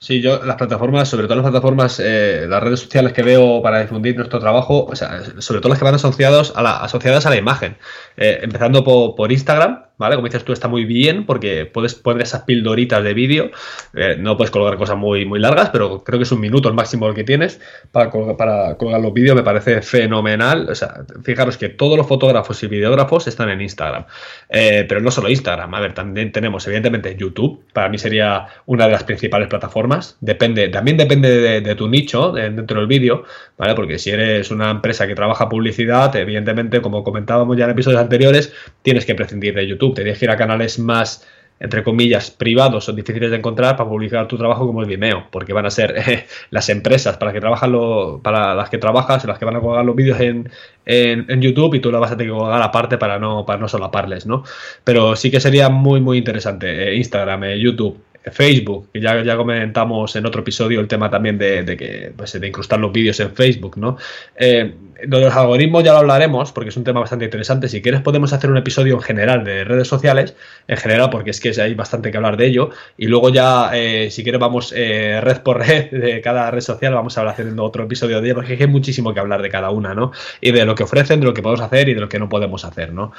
[SPEAKER 1] Sí, yo las plataformas, sobre todo las plataformas, eh, las redes sociales que veo para difundir nuestro trabajo, o sea, sobre todo las que van asociados a la, asociadas a la imagen. Eh, empezando por, por Instagram, ¿vale? Como dices tú, está muy bien porque puedes poner esas pildoritas de vídeo. Eh, no puedes colgar cosas muy, muy largas, pero creo que es un minuto el máximo el que tienes para colgar, los vídeos. Me parece fenomenal. O sea, fijaros que todos los fotógrafos y videógrafos están en Instagram. Eh, pero no solo Instagram. A ver, también tenemos, evidentemente, YouTube. Para mí sería una de las principales plataformas. Depende, también depende de, tu nicho dentro del vídeo, ¿vale? Porque si eres una empresa que trabaja publicidad, evidentemente, como comentábamos ya en episodios anteriores, tienes que prescindir de YouTube te tienes que ir a canales más, entre comillas, privados o difíciles de encontrar para publicar tu trabajo como el Vimeo, porque van a ser [laughs] eh, las empresas para, que trabajan lo, para las que trabajas, las que van a colgar los vídeos en, en, YouTube y tú lo vas a tener que colgar aparte para no, para no solaparles, ¿no? Pero sí que sería muy, muy interesante eh, Instagram, eh, YouTube, Facebook, que ya, ya comentamos en otro episodio el tema también de, que pues, de incrustar los vídeos en Facebook, ¿no? Eh, lo de los algoritmos ya lo hablaremos porque es un tema bastante interesante. Si quieres podemos hacer un episodio en general de redes sociales, en general porque es que hay bastante que hablar de ello. Y luego ya, eh, si quieres, vamos eh, red por red [laughs] de cada red social, vamos a hablar haciendo otro episodio de ello porque hay muchísimo que hablar de cada una, ¿no? Y de lo que ofrecen, de lo que podemos hacer y de lo que no podemos hacer, ¿no?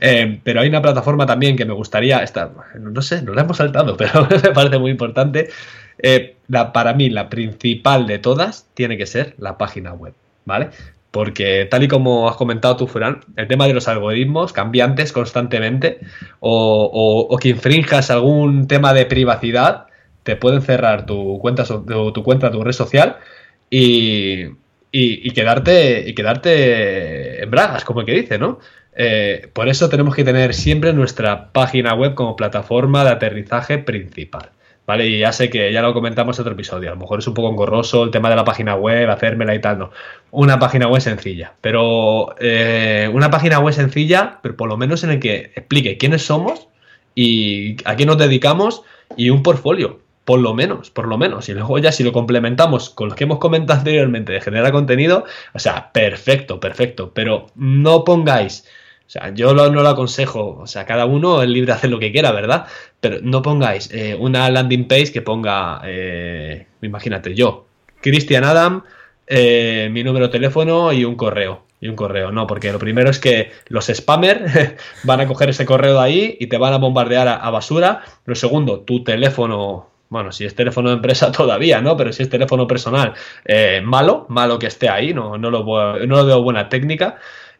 [SPEAKER 1] Eh, pero hay una plataforma también que me gustaría, esta, no sé, nos la hemos saltado, [laughs] pero parece muy importante. la, para mí, la principal de todas tiene que ser la página web. ¿Vale? Porque tal y como has comentado tú, Fran, el tema de los algoritmos cambiantes constantemente o, que infrinjas algún tema de privacidad, te pueden cerrar tu cuenta, tu, tu cuenta, tu red social y, quedarte, y quedarte en bragas, como que dice, ¿no? Eh, por eso tenemos que tener siempre nuestra página web como plataforma de aterrizaje principal. ¿vale? Y ya sé que ya lo comentamos en otro episodio, a lo mejor es un poco engorroso el tema de la página web, hacérmela y tal, no. Una página web sencilla, pero eh, una página web sencilla, pero por lo menos en el que explique quiénes somos y a qué nos dedicamos y un portfolio, por lo menos, por lo menos. Y luego ya si lo complementamos con lo que hemos comentado anteriormente de generar contenido, o sea, perfecto, perfecto, pero no pongáis o sea, yo no lo aconsejo, o sea, cada uno es libre de hacer lo que quiera, ¿verdad? Pero no pongáis eh, una landing page que ponga, eh, imagínate, yo, Cristian Adam, eh, mi número de teléfono y un correo. Y un correo, no, porque lo primero es que los spammers [laughs] van a coger ese correo de ahí y te van a bombardear a, basura. Lo segundo, tu teléfono bueno, si es teléfono de empresa [laughs] todavía, ¿no? Pero si es teléfono personal, malo, malo que esté ahí, no, no, lo, no lo veo buena técnica.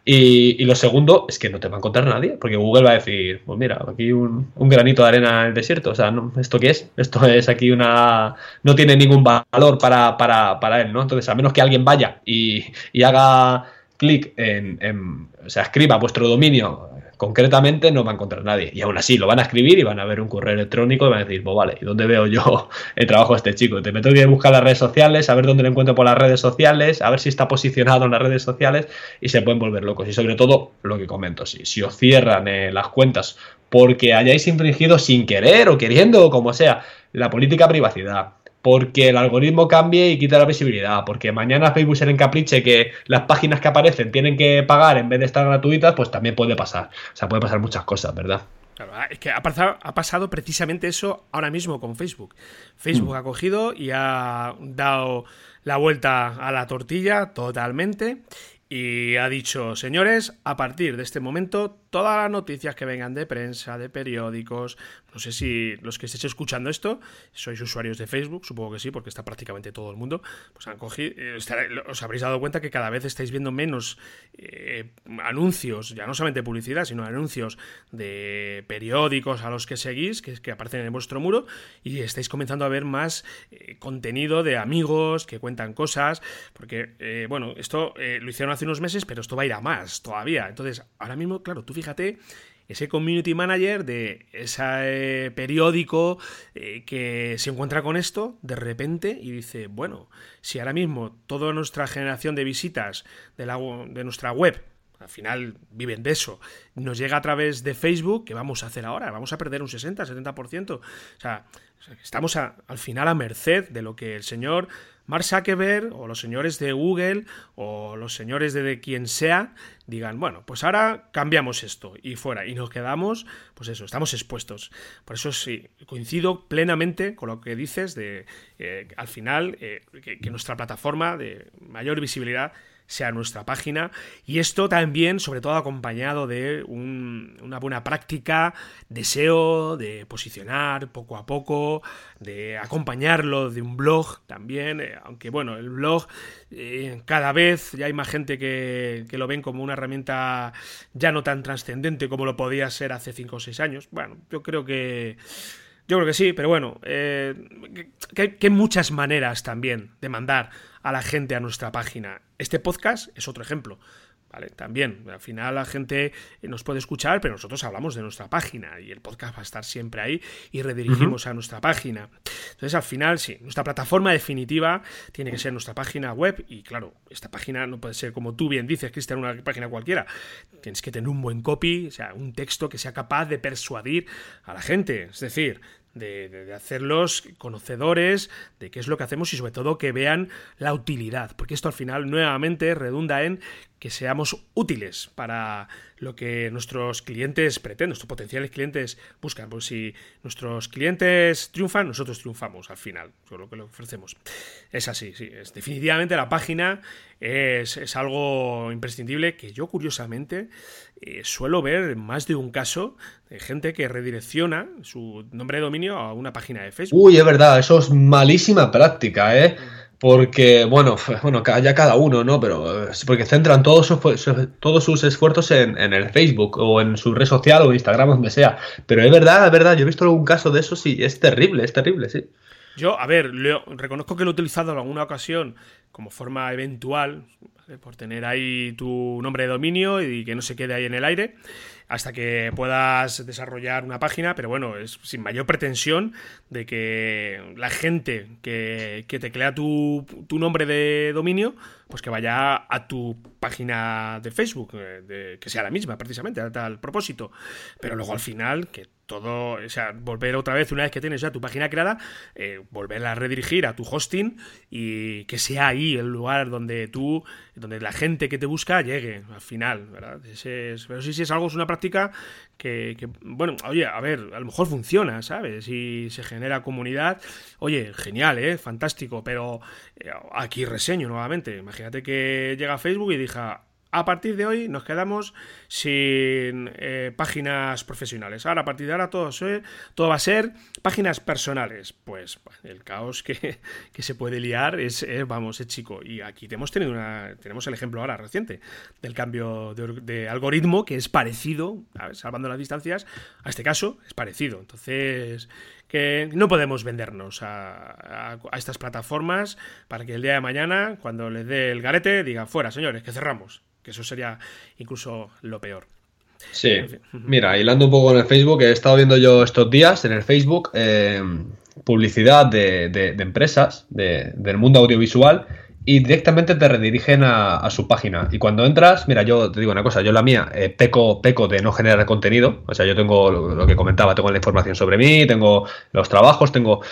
[SPEAKER 1] Y, lo segundo es que no te va a encontrar nadie, porque Google va a decir, pues mira, aquí un, granito de arena en el desierto, o sea, ¿esto qué es? Esto es aquí una... no tiene ningún valor para, para, para él, ¿no? Entonces, a menos que alguien vaya y, y haga clic en, en, o sea, escriba vuestro dominio concretamente no va a encontrar nadie. Y aún así lo van a escribir y van a ver un correo electrónico y van a decir, pues vale, ¿y dónde veo yo [laughs] el trabajo de este chico? Te meto que buscar las redes sociales, a ver dónde lo encuentro por las redes sociales, a ver si está posicionado en las redes sociales y se pueden volver locos. Y sobre todo, lo que comento, si, si os cierran eh, las cuentas porque hayáis infringido sin querer o queriendo o como sea la política privacidad, porque el algoritmo cambie y quita la visibilidad, porque mañana Facebook se le encapriche que las páginas que aparecen tienen que pagar en vez de estar gratuitas, pues también puede pasar. O sea, puede pasar muchas cosas, ¿verdad?
[SPEAKER 2] Claro, ah, es que ha pasado, ha pasado precisamente eso ahora mismo con Facebook. Facebook mm. ha cogido y ha dado la vuelta a la tortilla totalmente y ha dicho, señores, a partir de este momento, todas las noticias que vengan de prensa, de periódicos, no sé si los que estéis escuchando esto sois usuarios de Facebook, supongo que sí, porque está prácticamente todo el mundo, pues han cogido, eh, os habréis dado cuenta que cada vez estáis viendo menos eh, anuncios, ya no solamente publicidad, sino anuncios de periódicos a los que seguís, que, que aparecen en vuestro muro, y estáis comenzando a ver más eh, contenido de amigos que cuentan cosas, porque, bueno, esto lo hicieron hace unos meses, pero esto va a ir a más todavía. Entonces, ahora mismo, claro, tú fíjate ese community manager de ese eh, periódico eh, que se encuentra con esto de repente y dice, bueno, si ahora mismo toda nuestra generación de visitas de, la, de nuestra web, al final viven de eso, nos llega a través de Facebook, ¿qué vamos a hacer ahora? Vamos a perder un 60, 70%. O sea, estamos al final a merced de lo que el señor Mark Zuckerberg o los señores de Google o los señores de, quien sea digan, bueno, pues ahora cambiamos esto y fuera y nos quedamos, pues eso, estamos expuestos. Por eso sí, coincido plenamente con lo que dices de eh, al final eh, que nuestra plataforma de mayor visibilidad sea nuestra página. Y esto también, sobre todo, acompañado de una buena práctica, deseo de posicionar poco a poco, de acompañarlo de un blog también. Eh, aunque bueno, el blog eh, cada vez ya hay más gente que, que, lo ven como una herramienta ya no tan trascendente como lo podía ser hace 5 o 6 años. Bueno, yo creo que. Yo creo que sí, pero bueno, eh, que, hay muchas maneras también de mandar a la gente a nuestra página. Este podcast es otro ejemplo. ¿Vale? También, al final la gente nos puede escuchar, pero nosotros hablamos de nuestra página y el podcast va a estar siempre ahí y redirigimos a nuestra página. Entonces, al final, sí, nuestra plataforma definitiva tiene que ser nuestra página web y claro, esta página no puede ser como tú bien dices, Cristian, una página cualquiera. Tienes que tener un buen copy, o sea, un texto que sea capaz de persuadir a la gente. Es decir, de, hacerlos conocedores de qué es lo que hacemos y sobre todo que vean la utilidad, porque esto al final nuevamente redunda en que seamos útiles para lo que nuestros clientes pretenden, nuestros potenciales clientes buscan. Pues si nuestros clientes triunfan, nosotros triunfamos al final, con lo que le ofrecemos. Es así, sí. Es, definitivamente la página es, algo imprescindible que yo curiosamente eh, suelo ver más de un caso de gente que redirecciona su nombre de dominio a una página de Facebook.
[SPEAKER 1] Uy, es verdad, eso es malísima práctica, ¿eh? porque, bueno, bueno, ya cada uno, ¿no? Pero porque centran todos sus, todos sus esfuerzos en, el Facebook o en su red social o Instagram, donde sea. Pero es verdad, es verdad, yo he visto algún caso de eso, sí, es terrible, es terrible, sí.
[SPEAKER 2] Yo, a ver, reconozco que lo he utilizado en alguna ocasión como forma eventual, por tener ahí tu nombre de dominio y que no se quede ahí en el aire hasta que puedas desarrollar una página, pero bueno, es sin mayor pretensión de que la gente que, que teclea tu, tu nombre de dominio, pues que vaya a tu página de Facebook, eh, que sea la misma precisamente, a tal propósito. Pero luego al final, que todo, o sea, volver otra vez, una vez que tienes ya tu página creada, eh, volverla a redirigir a tu hosting y que sea ahí el lugar donde tú, donde la gente que te busca llegue al final, ¿verdad? pero sí, sí es algo, es una práctica que, bueno, oye, a ver, a lo mejor funciona, ¿sabes? Y se genera comunidad, oye, genial, ¿eh? Fantástico, pero eh, aquí reseño nuevamente, imagínate que llega a Facebook y diga, a partir de hoy nos quedamos sin eh, páginas profesionales. Ahora, a partir de ahora, todo, todo va a ser páginas personales. Pues el caos [laughs] que, se puede liar es, vamos, es chico. Y aquí tenemos, tenido una, tenemos el ejemplo ahora reciente del cambio de, algoritmo que es parecido, salvando las distancias, a este caso es parecido. Entonces, que no podemos vendernos a, a, estas plataformas para que el día de mañana, cuando les dé el garete, diga, fuera, señores, que cerramos que eso sería incluso lo peor.
[SPEAKER 1] Sí, [laughs] mira, hilando un poco en el Facebook, he estado viendo yo estos días en el Facebook eh, publicidad de, de, empresas del mundo audiovisual y directamente te redirigen a, su página. Y cuando entras, mira, yo te digo una cosa, yo la mía, eh, peco, peco de no generar contenido, o sea, yo tengo lo, que comentaba, tengo la información sobre mí, tengo los trabajos, tengo,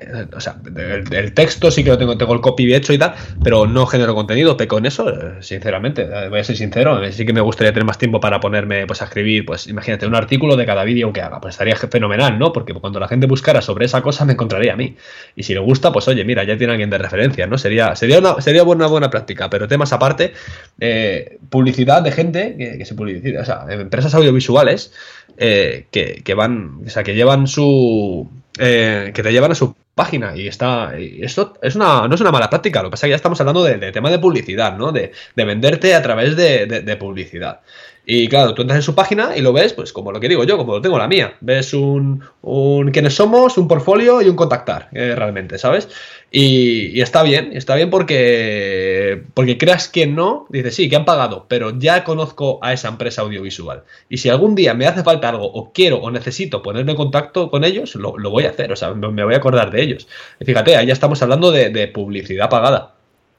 [SPEAKER 1] eh, o sea, el, texto sí que lo tengo, tengo el copy hecho y tal, pero no genero contenido, peco en eso, eh, sinceramente, voy a ser sincero, sí que me gustaría tener más tiempo para ponerme, pues, a escribir, pues, imagínate, un artículo de cada vídeo que haga, pues estaría fenomenal, ¿no? Porque cuando la gente buscara sobre esa cosa me encontraría a mí. Y si le gusta, pues, oye, mira, ya tiene alguien de referencia, ¿no? Sería, sería una sería una buena práctica, pero temas aparte, eh, publicidad de gente que, se publicita, o sea, empresas audiovisuales eh, que, van, o sea, que llevan su, eh, que te llevan a su página y está, esto es una, no es una mala práctica, lo que pasa es que ya estamos hablando de, tema de publicidad, ¿no? De, venderte a través de publicidad. Y claro, tú entras en su página y lo ves, pues como lo que digo yo, como lo tengo la mía. Ves un, un quiénes somos, un portfolio y un contactar, eh, realmente, ¿sabes? Y, está bien, está bien porque, porque creas que no, dices, sí, que han pagado, pero ya conozco a esa empresa audiovisual. Y si algún día me hace falta algo, o quiero o necesito ponerme en contacto con ellos, lo, voy a hacer, o sea, me voy a acordar de ellos. Y fíjate, ahí ya estamos hablando de publicidad pagada.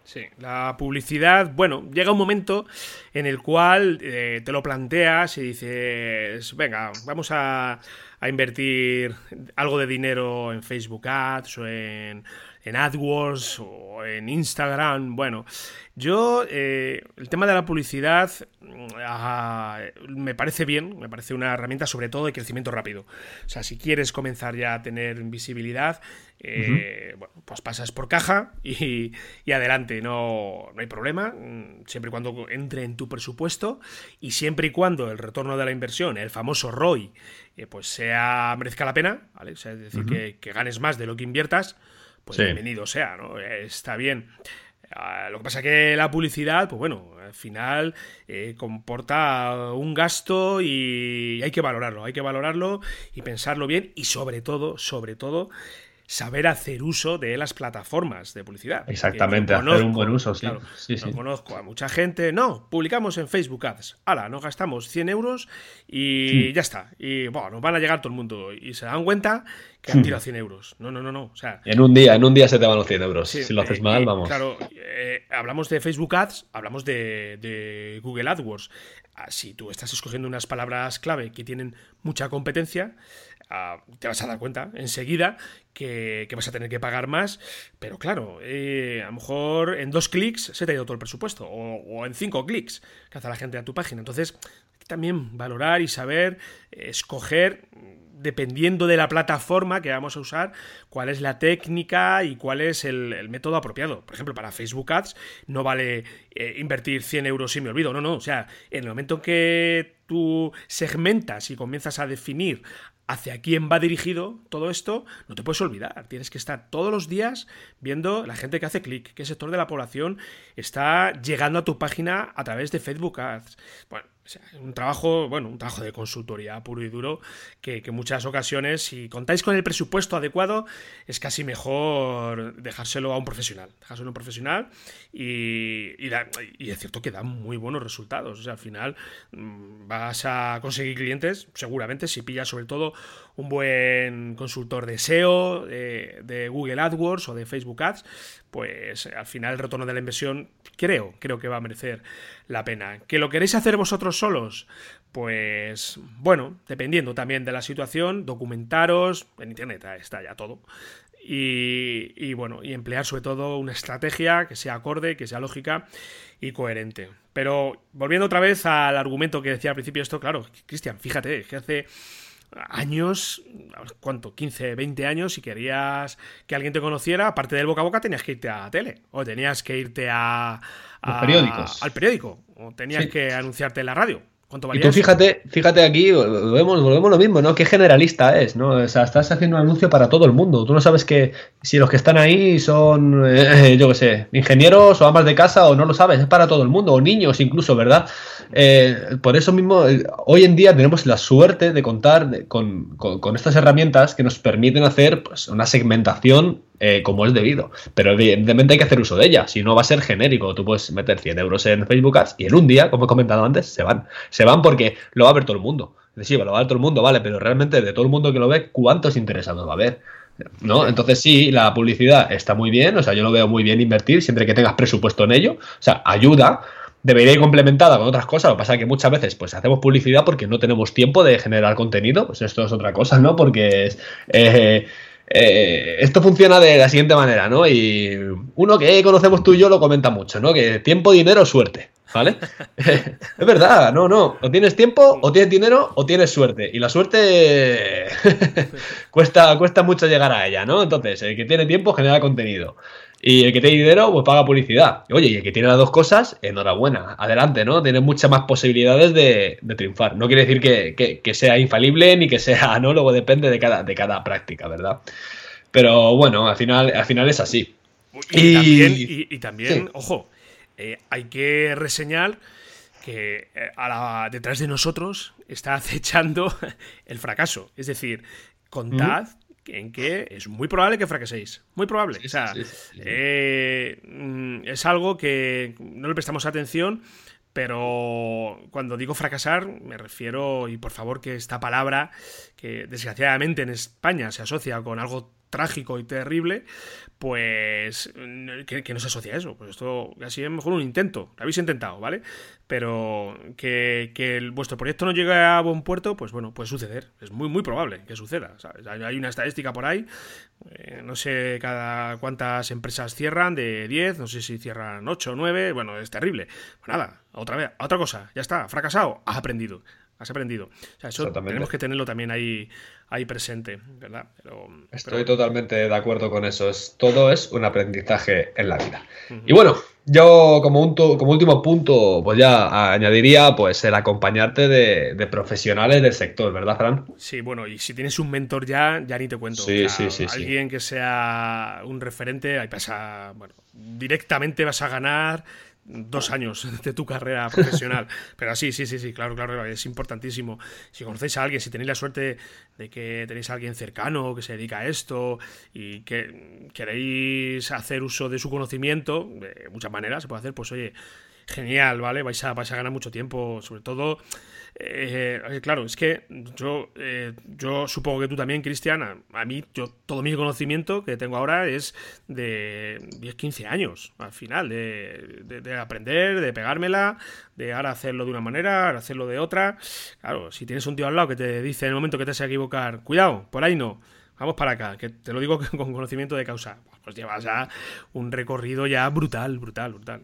[SPEAKER 2] Sí, la publicidad, bueno, llega un momento en el cual eh, te lo planteas y dices, venga, vamos a, a, invertir algo de dinero en Facebook Ads o en, en AdWords o en Instagram. Bueno, yo eh, el tema de la publicidad ah, me parece bien, me parece una herramienta sobre todo de crecimiento rápido. O sea, si quieres comenzar ya a tener visibilidad, eh, bueno, pues pasas por caja y, adelante, no, no, hay problema, mm, siempre y cuando entre en tu presupuesto y siempre y cuando el retorno de la inversión, el famoso ROI, eh, pues sea merezca la pena, ¿vale? es decir, que, que ganes más de lo que inviertas pues bienvenido sea, ¿no? Está bien. Ah, lo que pasa es que la publicidad, pues bueno, al final eh, comporta un gasto y hay que valorarlo, hay que valorarlo y pensarlo bien y sobre todo, sobre todo, saber hacer uso de las plataformas de publicidad.
[SPEAKER 1] Exactamente, hacer un buen uso, sí. sí,
[SPEAKER 2] sí. conozco a mucha gente. No, publicamos en Facebook Ads. Hala, nos gastamos 100 euros y ya está. Y bueno, nos van a llegar todo el mundo. Y se dan cuenta que han tirado 100 euros. No, no, no, no. O sea,
[SPEAKER 1] en un día, en un día se te van los 100 euros. si lo haces mal, vamos.
[SPEAKER 2] Claro, eh, hablamos de Facebook Ads, hablamos de, de Google AdWords. Ah, si tú estás escogiendo unas palabras clave que tienen mucha competencia, te vas a dar cuenta enseguida que, vas a tener que pagar más, pero claro, eh, a lo mejor en dos clics se te ha ido todo el presupuesto, o, en cinco clics que hace la gente a tu página. Entonces, también valorar y saber escoger dependiendo de la plataforma que vamos a usar, cuál es la técnica y cuál es el, método apropiado. Por ejemplo, para Facebook Ads no vale eh, invertir 100 euros y me olvido, no, no, o sea, en el momento en que tú segmentas y comienzas a definir hacia quién va dirigido todo esto, no te puedes olvidar. Tienes que estar todos los días viendo la gente que hace clic, qué sector de la población está llegando a tu página a través de Facebook Ads. Bueno, un trabajo, bueno, un trabajo de consultoría puro y duro que, en muchas ocasiones, si contáis con el presupuesto adecuado, es casi mejor dejárselo a un profesional. Dejárselo a un profesional y, y, es cierto que da muy buenos resultados. O sea, al final mm, vas a conseguir clientes, seguramente, si pillas sobre todo un buen consultor de SEO, de, de Google AdWords o de Facebook Ads, pues al final el retorno de la inversión creo, creo que va a merecer la pena. ¿Que lo queréis hacer vosotros solos? Pues bueno, dependiendo también de la situación, documentaros, en internet está ya todo. Y, bueno, y emplear sobre todo una estrategia que sea acorde, que sea lógica y coherente. Pero volviendo otra vez al argumento que decía al principio esto, claro, Cristian, fíjate, que hace años, ¿cuánto? 15, 20 años, si querías que alguien te conociera, aparte del boca a boca, tenías que irte a tele, o tenías que irte a,
[SPEAKER 1] periódicos.
[SPEAKER 2] al periódico, o tenías que anunciarte en la radio
[SPEAKER 1] y tú fíjate, fíjate aquí, volvemos, volvemos lo mismo, ¿no? Qué generalista es, ¿no? O sea, estás haciendo un anuncio para todo el mundo. Tú no sabes que si los que están ahí son, eh, [laughs] yo qué sé, ingenieros o amas de casa o no lo sabes, es para todo el mundo, o niños incluso, ¿verdad? Eh, por eso mismo, eh, hoy en día tenemos la suerte de contar con, con, estas herramientas que nos permiten hacer pues, una segmentación eh, como es debido. Pero evidentemente hay que hacer uso de ella, si no va a ser genérico. Tú puedes meter 100 euros en Facebook Ads y en un día, como he comentado antes, se van. Se van porque lo va a ver todo el mundo. Sí, lo va a ver todo el mundo, vale, pero realmente de todo el mundo que lo ve, ¿cuántos interesados va a haber? ¿No? Entonces sí, la publicidad está muy bien, o sea, yo lo veo muy bien invertir siempre que tengas presupuesto en ello, o sea, ayuda, debería ir complementada con otras cosas. Lo que pasa es que muchas veces pues hacemos publicidad porque no tenemos tiempo de generar contenido. Pues esto es otra cosa, ¿no? Porque es, eh, eh, esto funciona de la siguiente manera, ¿no? Y uno que conocemos tú y yo lo comenta mucho, ¿no? Que tiempo, dinero, suerte, ¿vale? [laughs] [laughs] es verdad, no, no. O tienes tiempo, o tienes dinero, o tienes suerte. Y la suerte [laughs] cuesta, cuesta mucho llegar a ella, ¿no? Entonces, el que tiene tiempo genera contenido. Y el que tiene dinero, pues paga publicidad. Oye, y el que tiene las dos cosas, enhorabuena, adelante, ¿no? Tiene muchas más posibilidades de, triunfar. No quiere decir que, sea infalible ni que sea [laughs] anólogo, depende de cada, de cada práctica, ¿verdad? Pero bueno, al final, al final es así.
[SPEAKER 2] Y, también, ojo, eh, hay que reseñar que eh, detrás de nosotros está acechando [laughs] el fracaso. Es decir, contad en que es muy probable que fracaséis. Muy probable. o sea, eh, mm, es algo que no le prestamos atención, pero cuando digo fracasar me refiero, y por favor que esta palabra, que desgraciadamente en España se asocia con algo trágico y terrible, pues que, no se asocia a eso. Pues esto así es mejor un intento. Lo habéis intentado, ¿vale? Pero que, que vuestro proyecto no llegue a buen puerto, pues bueno, puede suceder. Es muy, muy probable que suceda. Hay una estadística por ahí. Eh, no sé cada cuántas empresas cierran, de 10, no sé si cierran 8 o 9. Bueno, es terrible. Pues nada, otra vez, otra cosa. Ya está, fracasado, has aprendido has aprendido. O sea, eso tenemos que tenerlo también ahí, ahí presente, ¿verdad?
[SPEAKER 1] Estoy totalmente de acuerdo con eso. Es, todo es un aprendizaje en la vida. Y bueno, yo como, un, como último punto, pues ya añadiría pues el acompañarte de, profesionales del sector, ¿verdad, Fran?
[SPEAKER 2] Sí, bueno, y si tienes un mentor ya, ya ni te cuento.
[SPEAKER 1] Sí, sí, sí.
[SPEAKER 2] Alguien que sea un referente, ahí pasa, bueno, directamente vas a ganar dos años de tu carrera profesional. [laughs] Pero sí, sí, sí, sí, claro, claro, es importantísimo. Si conocéis a alguien, si tenéis la suerte de que tenéis a alguien cercano que se dedica a esto y que queréis hacer uso de su conocimiento, de muchas maneras se puede hacer, pues oye, genial, ¿vale? Vais a, vais a ganar mucho tiempo, sobre todo eh, claro, es que yo, eh, yo supongo que tú también, Cristian, a, mí, yo todo mi conocimiento que tengo ahora es de 10, 15 años, al final, de, aprender, de pegármela, de ahora hacerlo de una manera, ahora hacerlo de otra. Claro, si tienes un tío al lado que te dice en el momento que te vas a equivocar, cuidado, por ahí no, vamos para acá, que te lo digo [laughs] con conocimiento de causa. Pues llevas ya un recorrido ya brutal, brutal, brutal.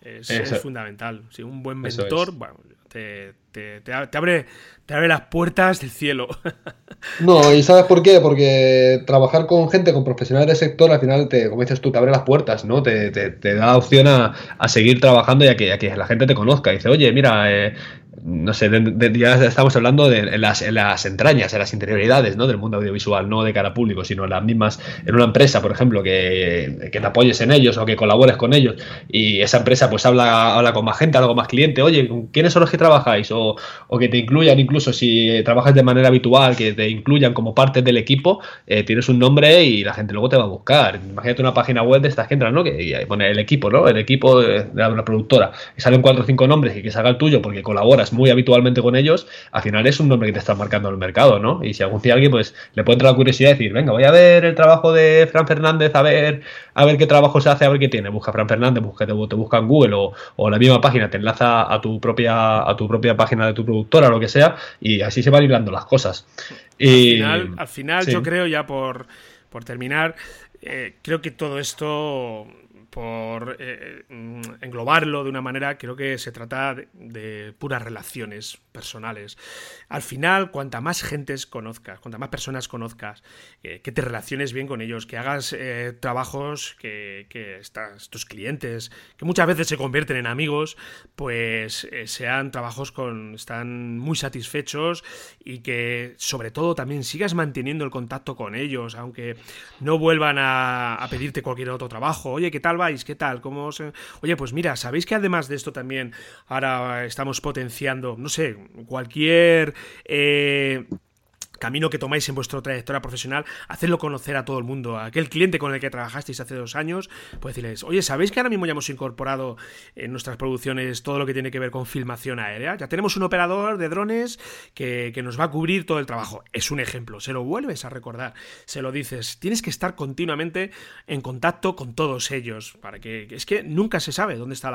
[SPEAKER 2] es, fundamental. Sí, un buen mentor, bueno, te, te, abre, te abre las puertas del cielo. [laughs]
[SPEAKER 1] No, y ¿sabes por qué? Porque trabajar con gente, con profesionales del sector, al final, te, como dices tú, te abre las puertas, ¿no? Te, da opción a, seguir trabajando y a que, que, la gente te conozca. dice, oye, mira, eh, no sé, ya estamos hablando de las, las, entrañas, en las interioridades ¿no? del mundo audiovisual, no de cara público, sino en las mismas, en una empresa, por ejemplo, que, que, te apoyes en ellos o que colabores con ellos y esa empresa pues habla, habla con más gente, habla con más cliente, oye, ¿quiénes son los que trabajáis? O, o que te incluyan, incluso si trabajas de manera habitual, que te incluyan como parte del equipo, eh, tienes un nombre y la gente luego te va a buscar. Imagínate una página web de estas que entran, ¿no? Que pone el equipo, ¿no? El equipo de, de una productora, y salen cuatro o cinco nombres y que salga el tuyo porque muy habitualmente con ellos, al final es un nombre que te está marcando el mercado, ¿no? Y si algún día alguien, pues le puede entrar la curiosidad y decir, venga, voy a ver el trabajo de Fran Fernández, a ver, a ver qué trabajo se hace, a ver qué tiene. Busca Fran Fernández, busca, te, busca en Google o, o, la misma página te enlaza a tu propia, a tu propia página de tu productora o lo que sea, y así se van hilando las cosas.
[SPEAKER 2] Y, al final, yo creo, ya por, por terminar, eh, creo que todo esto por eh, mm, englobarlo de una manera, creo que se trata de, puras relaciones personales. Al final, cuanta más gentes conozcas, cuanta más personas conozcas, que te relaciones bien con ellos, que hagas eh, trabajos que, que estás, tus clientes, que muchas veces se convierten en amigos, pues eh, sean trabajos con, están muy satisfechos y que sobre todo también sigas manteniendo el contacto con ellos, aunque no vuelvan a, a pedirte cualquier otro trabajo. Oye, ¿qué tal ¿Qué tal? ¿Cómo Oye, pues mira, ¿sabéis que además de esto también ahora estamos potenciando, no sé, cualquier... Eh, camino que tomáis en vuestra trayectoria profesional, hacerlo conocer a todo el mundo. A aquel cliente con el que trabajasteis hace dos años, pues decirles, oye, ¿sabéis que ahora mismo ya hemos incorporado en nuestras producciones todo lo que tiene que ver con filmación aérea? Ya tenemos un operador de drones que, nos va a cubrir todo el trabajo. Es un ejemplo, se lo vuelves a recordar, se lo dices. Tienes que estar continuamente en contacto con todos ellos, para que es que nunca se sabe dónde está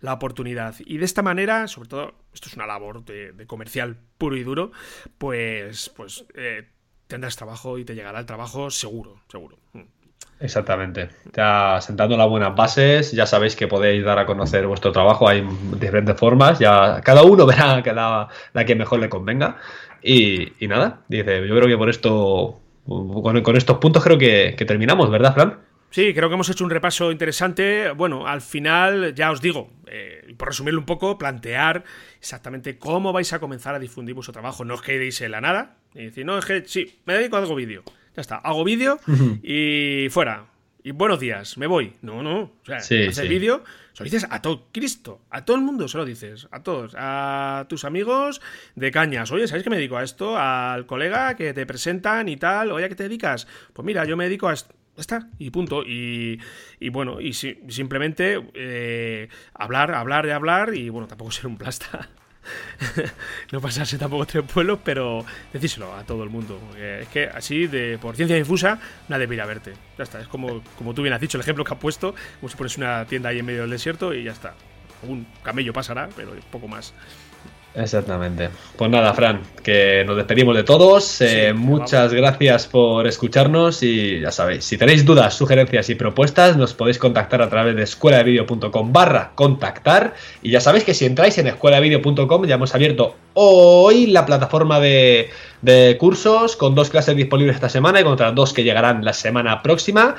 [SPEAKER 2] la, oportunidad. Y de esta manera, sobre todo, esto es una labor de, comercial puro y duro, pues, pues eh, tendrás trabajo y te llegará el trabajo seguro, seguro.
[SPEAKER 1] Exactamente. Ya sentando las buenas bases, ya sabéis que podéis dar a conocer vuestro trabajo. Hay diferentes formas. Ya cada uno [laughs] verá la, la que mejor le convenga. Y, nada, dice, yo creo que por esto, con, estos puntos creo que, que terminamos, ¿verdad, Fran?
[SPEAKER 2] Sí, creo que hemos hecho un repaso interesante. Bueno, al final, ya os digo, eh, por resumirlo un poco, plantear exactamente cómo vais a comenzar a difundir vuestro trabajo. No os quedéis en la nada y decir, no, es que sí, me dedico a algo vídeo. Ya está, hago vídeo y fuera. Y buenos días, me voy. No, no. O sea, sí, hacer vídeo, se lo dices a todo Cristo, a todo el mundo se lo dices, a todos, a tus amigos de cañas. Oye, ¿sabes que me dedico a esto? Al colega que te presentan y tal. Oye, ¿a qué te dedicas? Pues mira, yo me dedico a esto está, y punto. Y, y bueno, y simplemente eh, hablar, hablar y hablar, y bueno, tampoco ser un plasta. [laughs] no pasarse tampoco tres pueblos, pero decíselo a todo el mundo. Es que así, de por ciencia difusa, nadie va a verte. Ya está, es como, como tú bien has dicho, el ejemplo que has puesto, como si pones una tienda ahí en medio del desierto y ya está. Un camello pasará, pero poco más.
[SPEAKER 1] Exactamente. Pues nada, Fran, que nos despedimos de todos. Eh, muchas gracias por escucharnos y ya sabéis, si tenéis dudas, sugerencias y propuestas, nos podéis contactar a través de escueladevideo.com barra contactar. Y ya sabéis que si entráis en escueladevideo.com ya hemos abierto hoy la plataforma de, de cursos con dos clases disponibles esta semana y con otras dos que llegarán la semana próxima.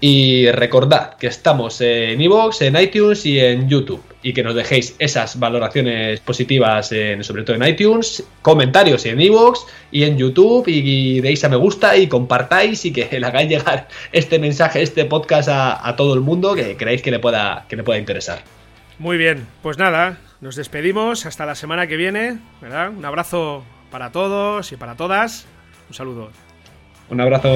[SPEAKER 1] Y recordad que estamos en iVoox, en iTunes y en YouTube. Y que nos dejéis esas valoraciones positivas, en, sobre todo en iTunes, comentarios en iVoox y en YouTube. Y, deis a me gusta y compartáis y que [laughs] le hagáis llegar este mensaje, este podcast a, todo el mundo que creáis que le, pueda, que le pueda interesar.
[SPEAKER 2] Muy bien, pues nada, nos despedimos hasta la semana que viene. ¿verdad? Un abrazo para todos y para todas. Un saludo.
[SPEAKER 1] Un abrazo.